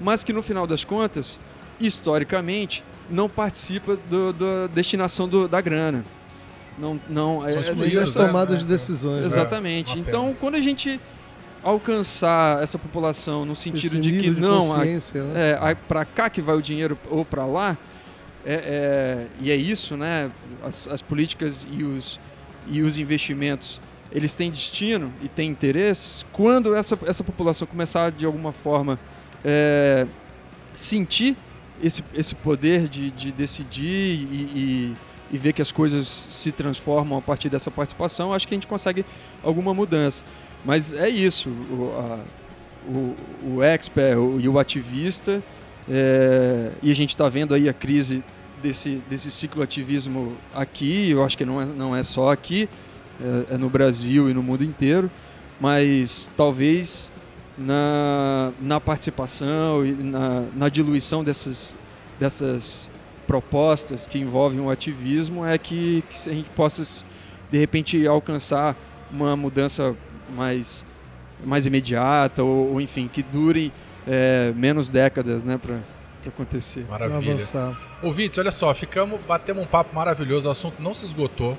mas que no final das contas, historicamente, não participa da destinação do, da grana. Não, não, é, as é tomadas de decisões. Né? Exatamente. É, então, quando a gente alcançar essa população no sentido Esse de que de não, a, né? é, para cá que vai o dinheiro ou para lá, é, é, e é isso, né? As, as, políticas e os, e os investimentos eles têm destino e têm interesses. Quando essa, essa população começar de alguma forma é, sentir esse, esse poder de, de decidir e, e e ver que as coisas se transformam a partir dessa participação, acho que a gente consegue alguma mudança. Mas é isso, o, a, o, o expert e o ativista, é, e a gente está vendo aí a crise desse, desse ciclo ativismo aqui, eu acho que não é, não é só aqui, é, é no Brasil e no mundo inteiro, mas talvez na, na participação e na, na diluição dessas, dessas propostas que envolvem o ativismo é que, que a gente possa, de repente, alcançar uma mudança mais, mais imediata ou, ou enfim, que dure é, menos décadas né, para acontecer. Maravilha. Ouvintes, olha só, ficamos, batemos um papo maravilhoso, o assunto não se esgotou.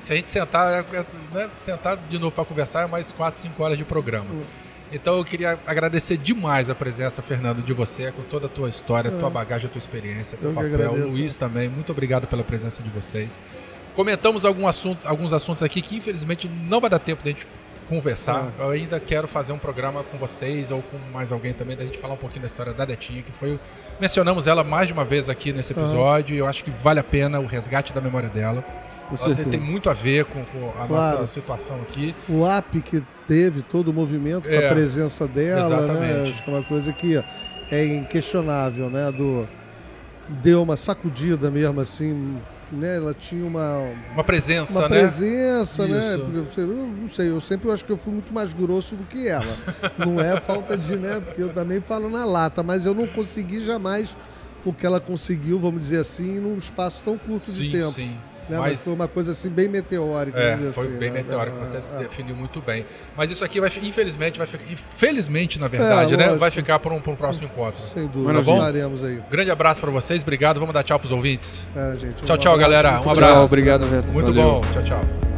Se a gente sentar, né, sentar de novo para conversar, é mais 4, 5 horas de programa. Então eu queria agradecer demais a presença, Fernando, de você, com toda a tua história, é. tua bagagem, a tua experiência, teu eu papel. O Luiz também, muito obrigado pela presença de vocês. Comentamos alguns assuntos, alguns assuntos aqui que infelizmente não vai dar tempo de a gente conversar. É. Eu ainda quero fazer um programa com vocês ou com mais alguém também, da gente falar um pouquinho da história da Detinha, que foi. Mencionamos ela mais de uma vez aqui nesse episódio, e eu acho que vale a pena o resgate da memória dela. Com tem, tem, muito a ver com, com a claro. nossa situação aqui. O AP que teve todo o movimento com a é, presença dela, né? exatamente. né? Acho que é uma coisa que é inquestionável, né? Do, deu uma sacudida mesmo, assim, né? Ela tinha uma... Uma presença, uma né? presença, né? Porque, eu não sei, eu sempre acho que eu fui muito mais grosso do que ela. [laughs] não é falta de, né? Porque eu também falo na lata, mas eu não consegui jamais o que ela conseguiu, vamos dizer assim, num espaço tão curto sim, de tempo. Sim, sim. Né? Mas, mas, foi uma coisa assim bem meteórica. É, foi assim, bem né? meteórica, você é, definiu muito bem. Mas isso aqui vai, infelizmente, vai ficar. Infelizmente, na verdade, é, né? Vai ficar para um, um próximo encontro. Sem dúvida, tá bom? estaremos aí. Grande abraço para vocês, obrigado. Vamos dar tchau para os ouvintes. É, gente, tchau, tchau, galera. Um abraço. Tchau, obrigado, Beto. Muito Valeu. bom. Tchau, tchau.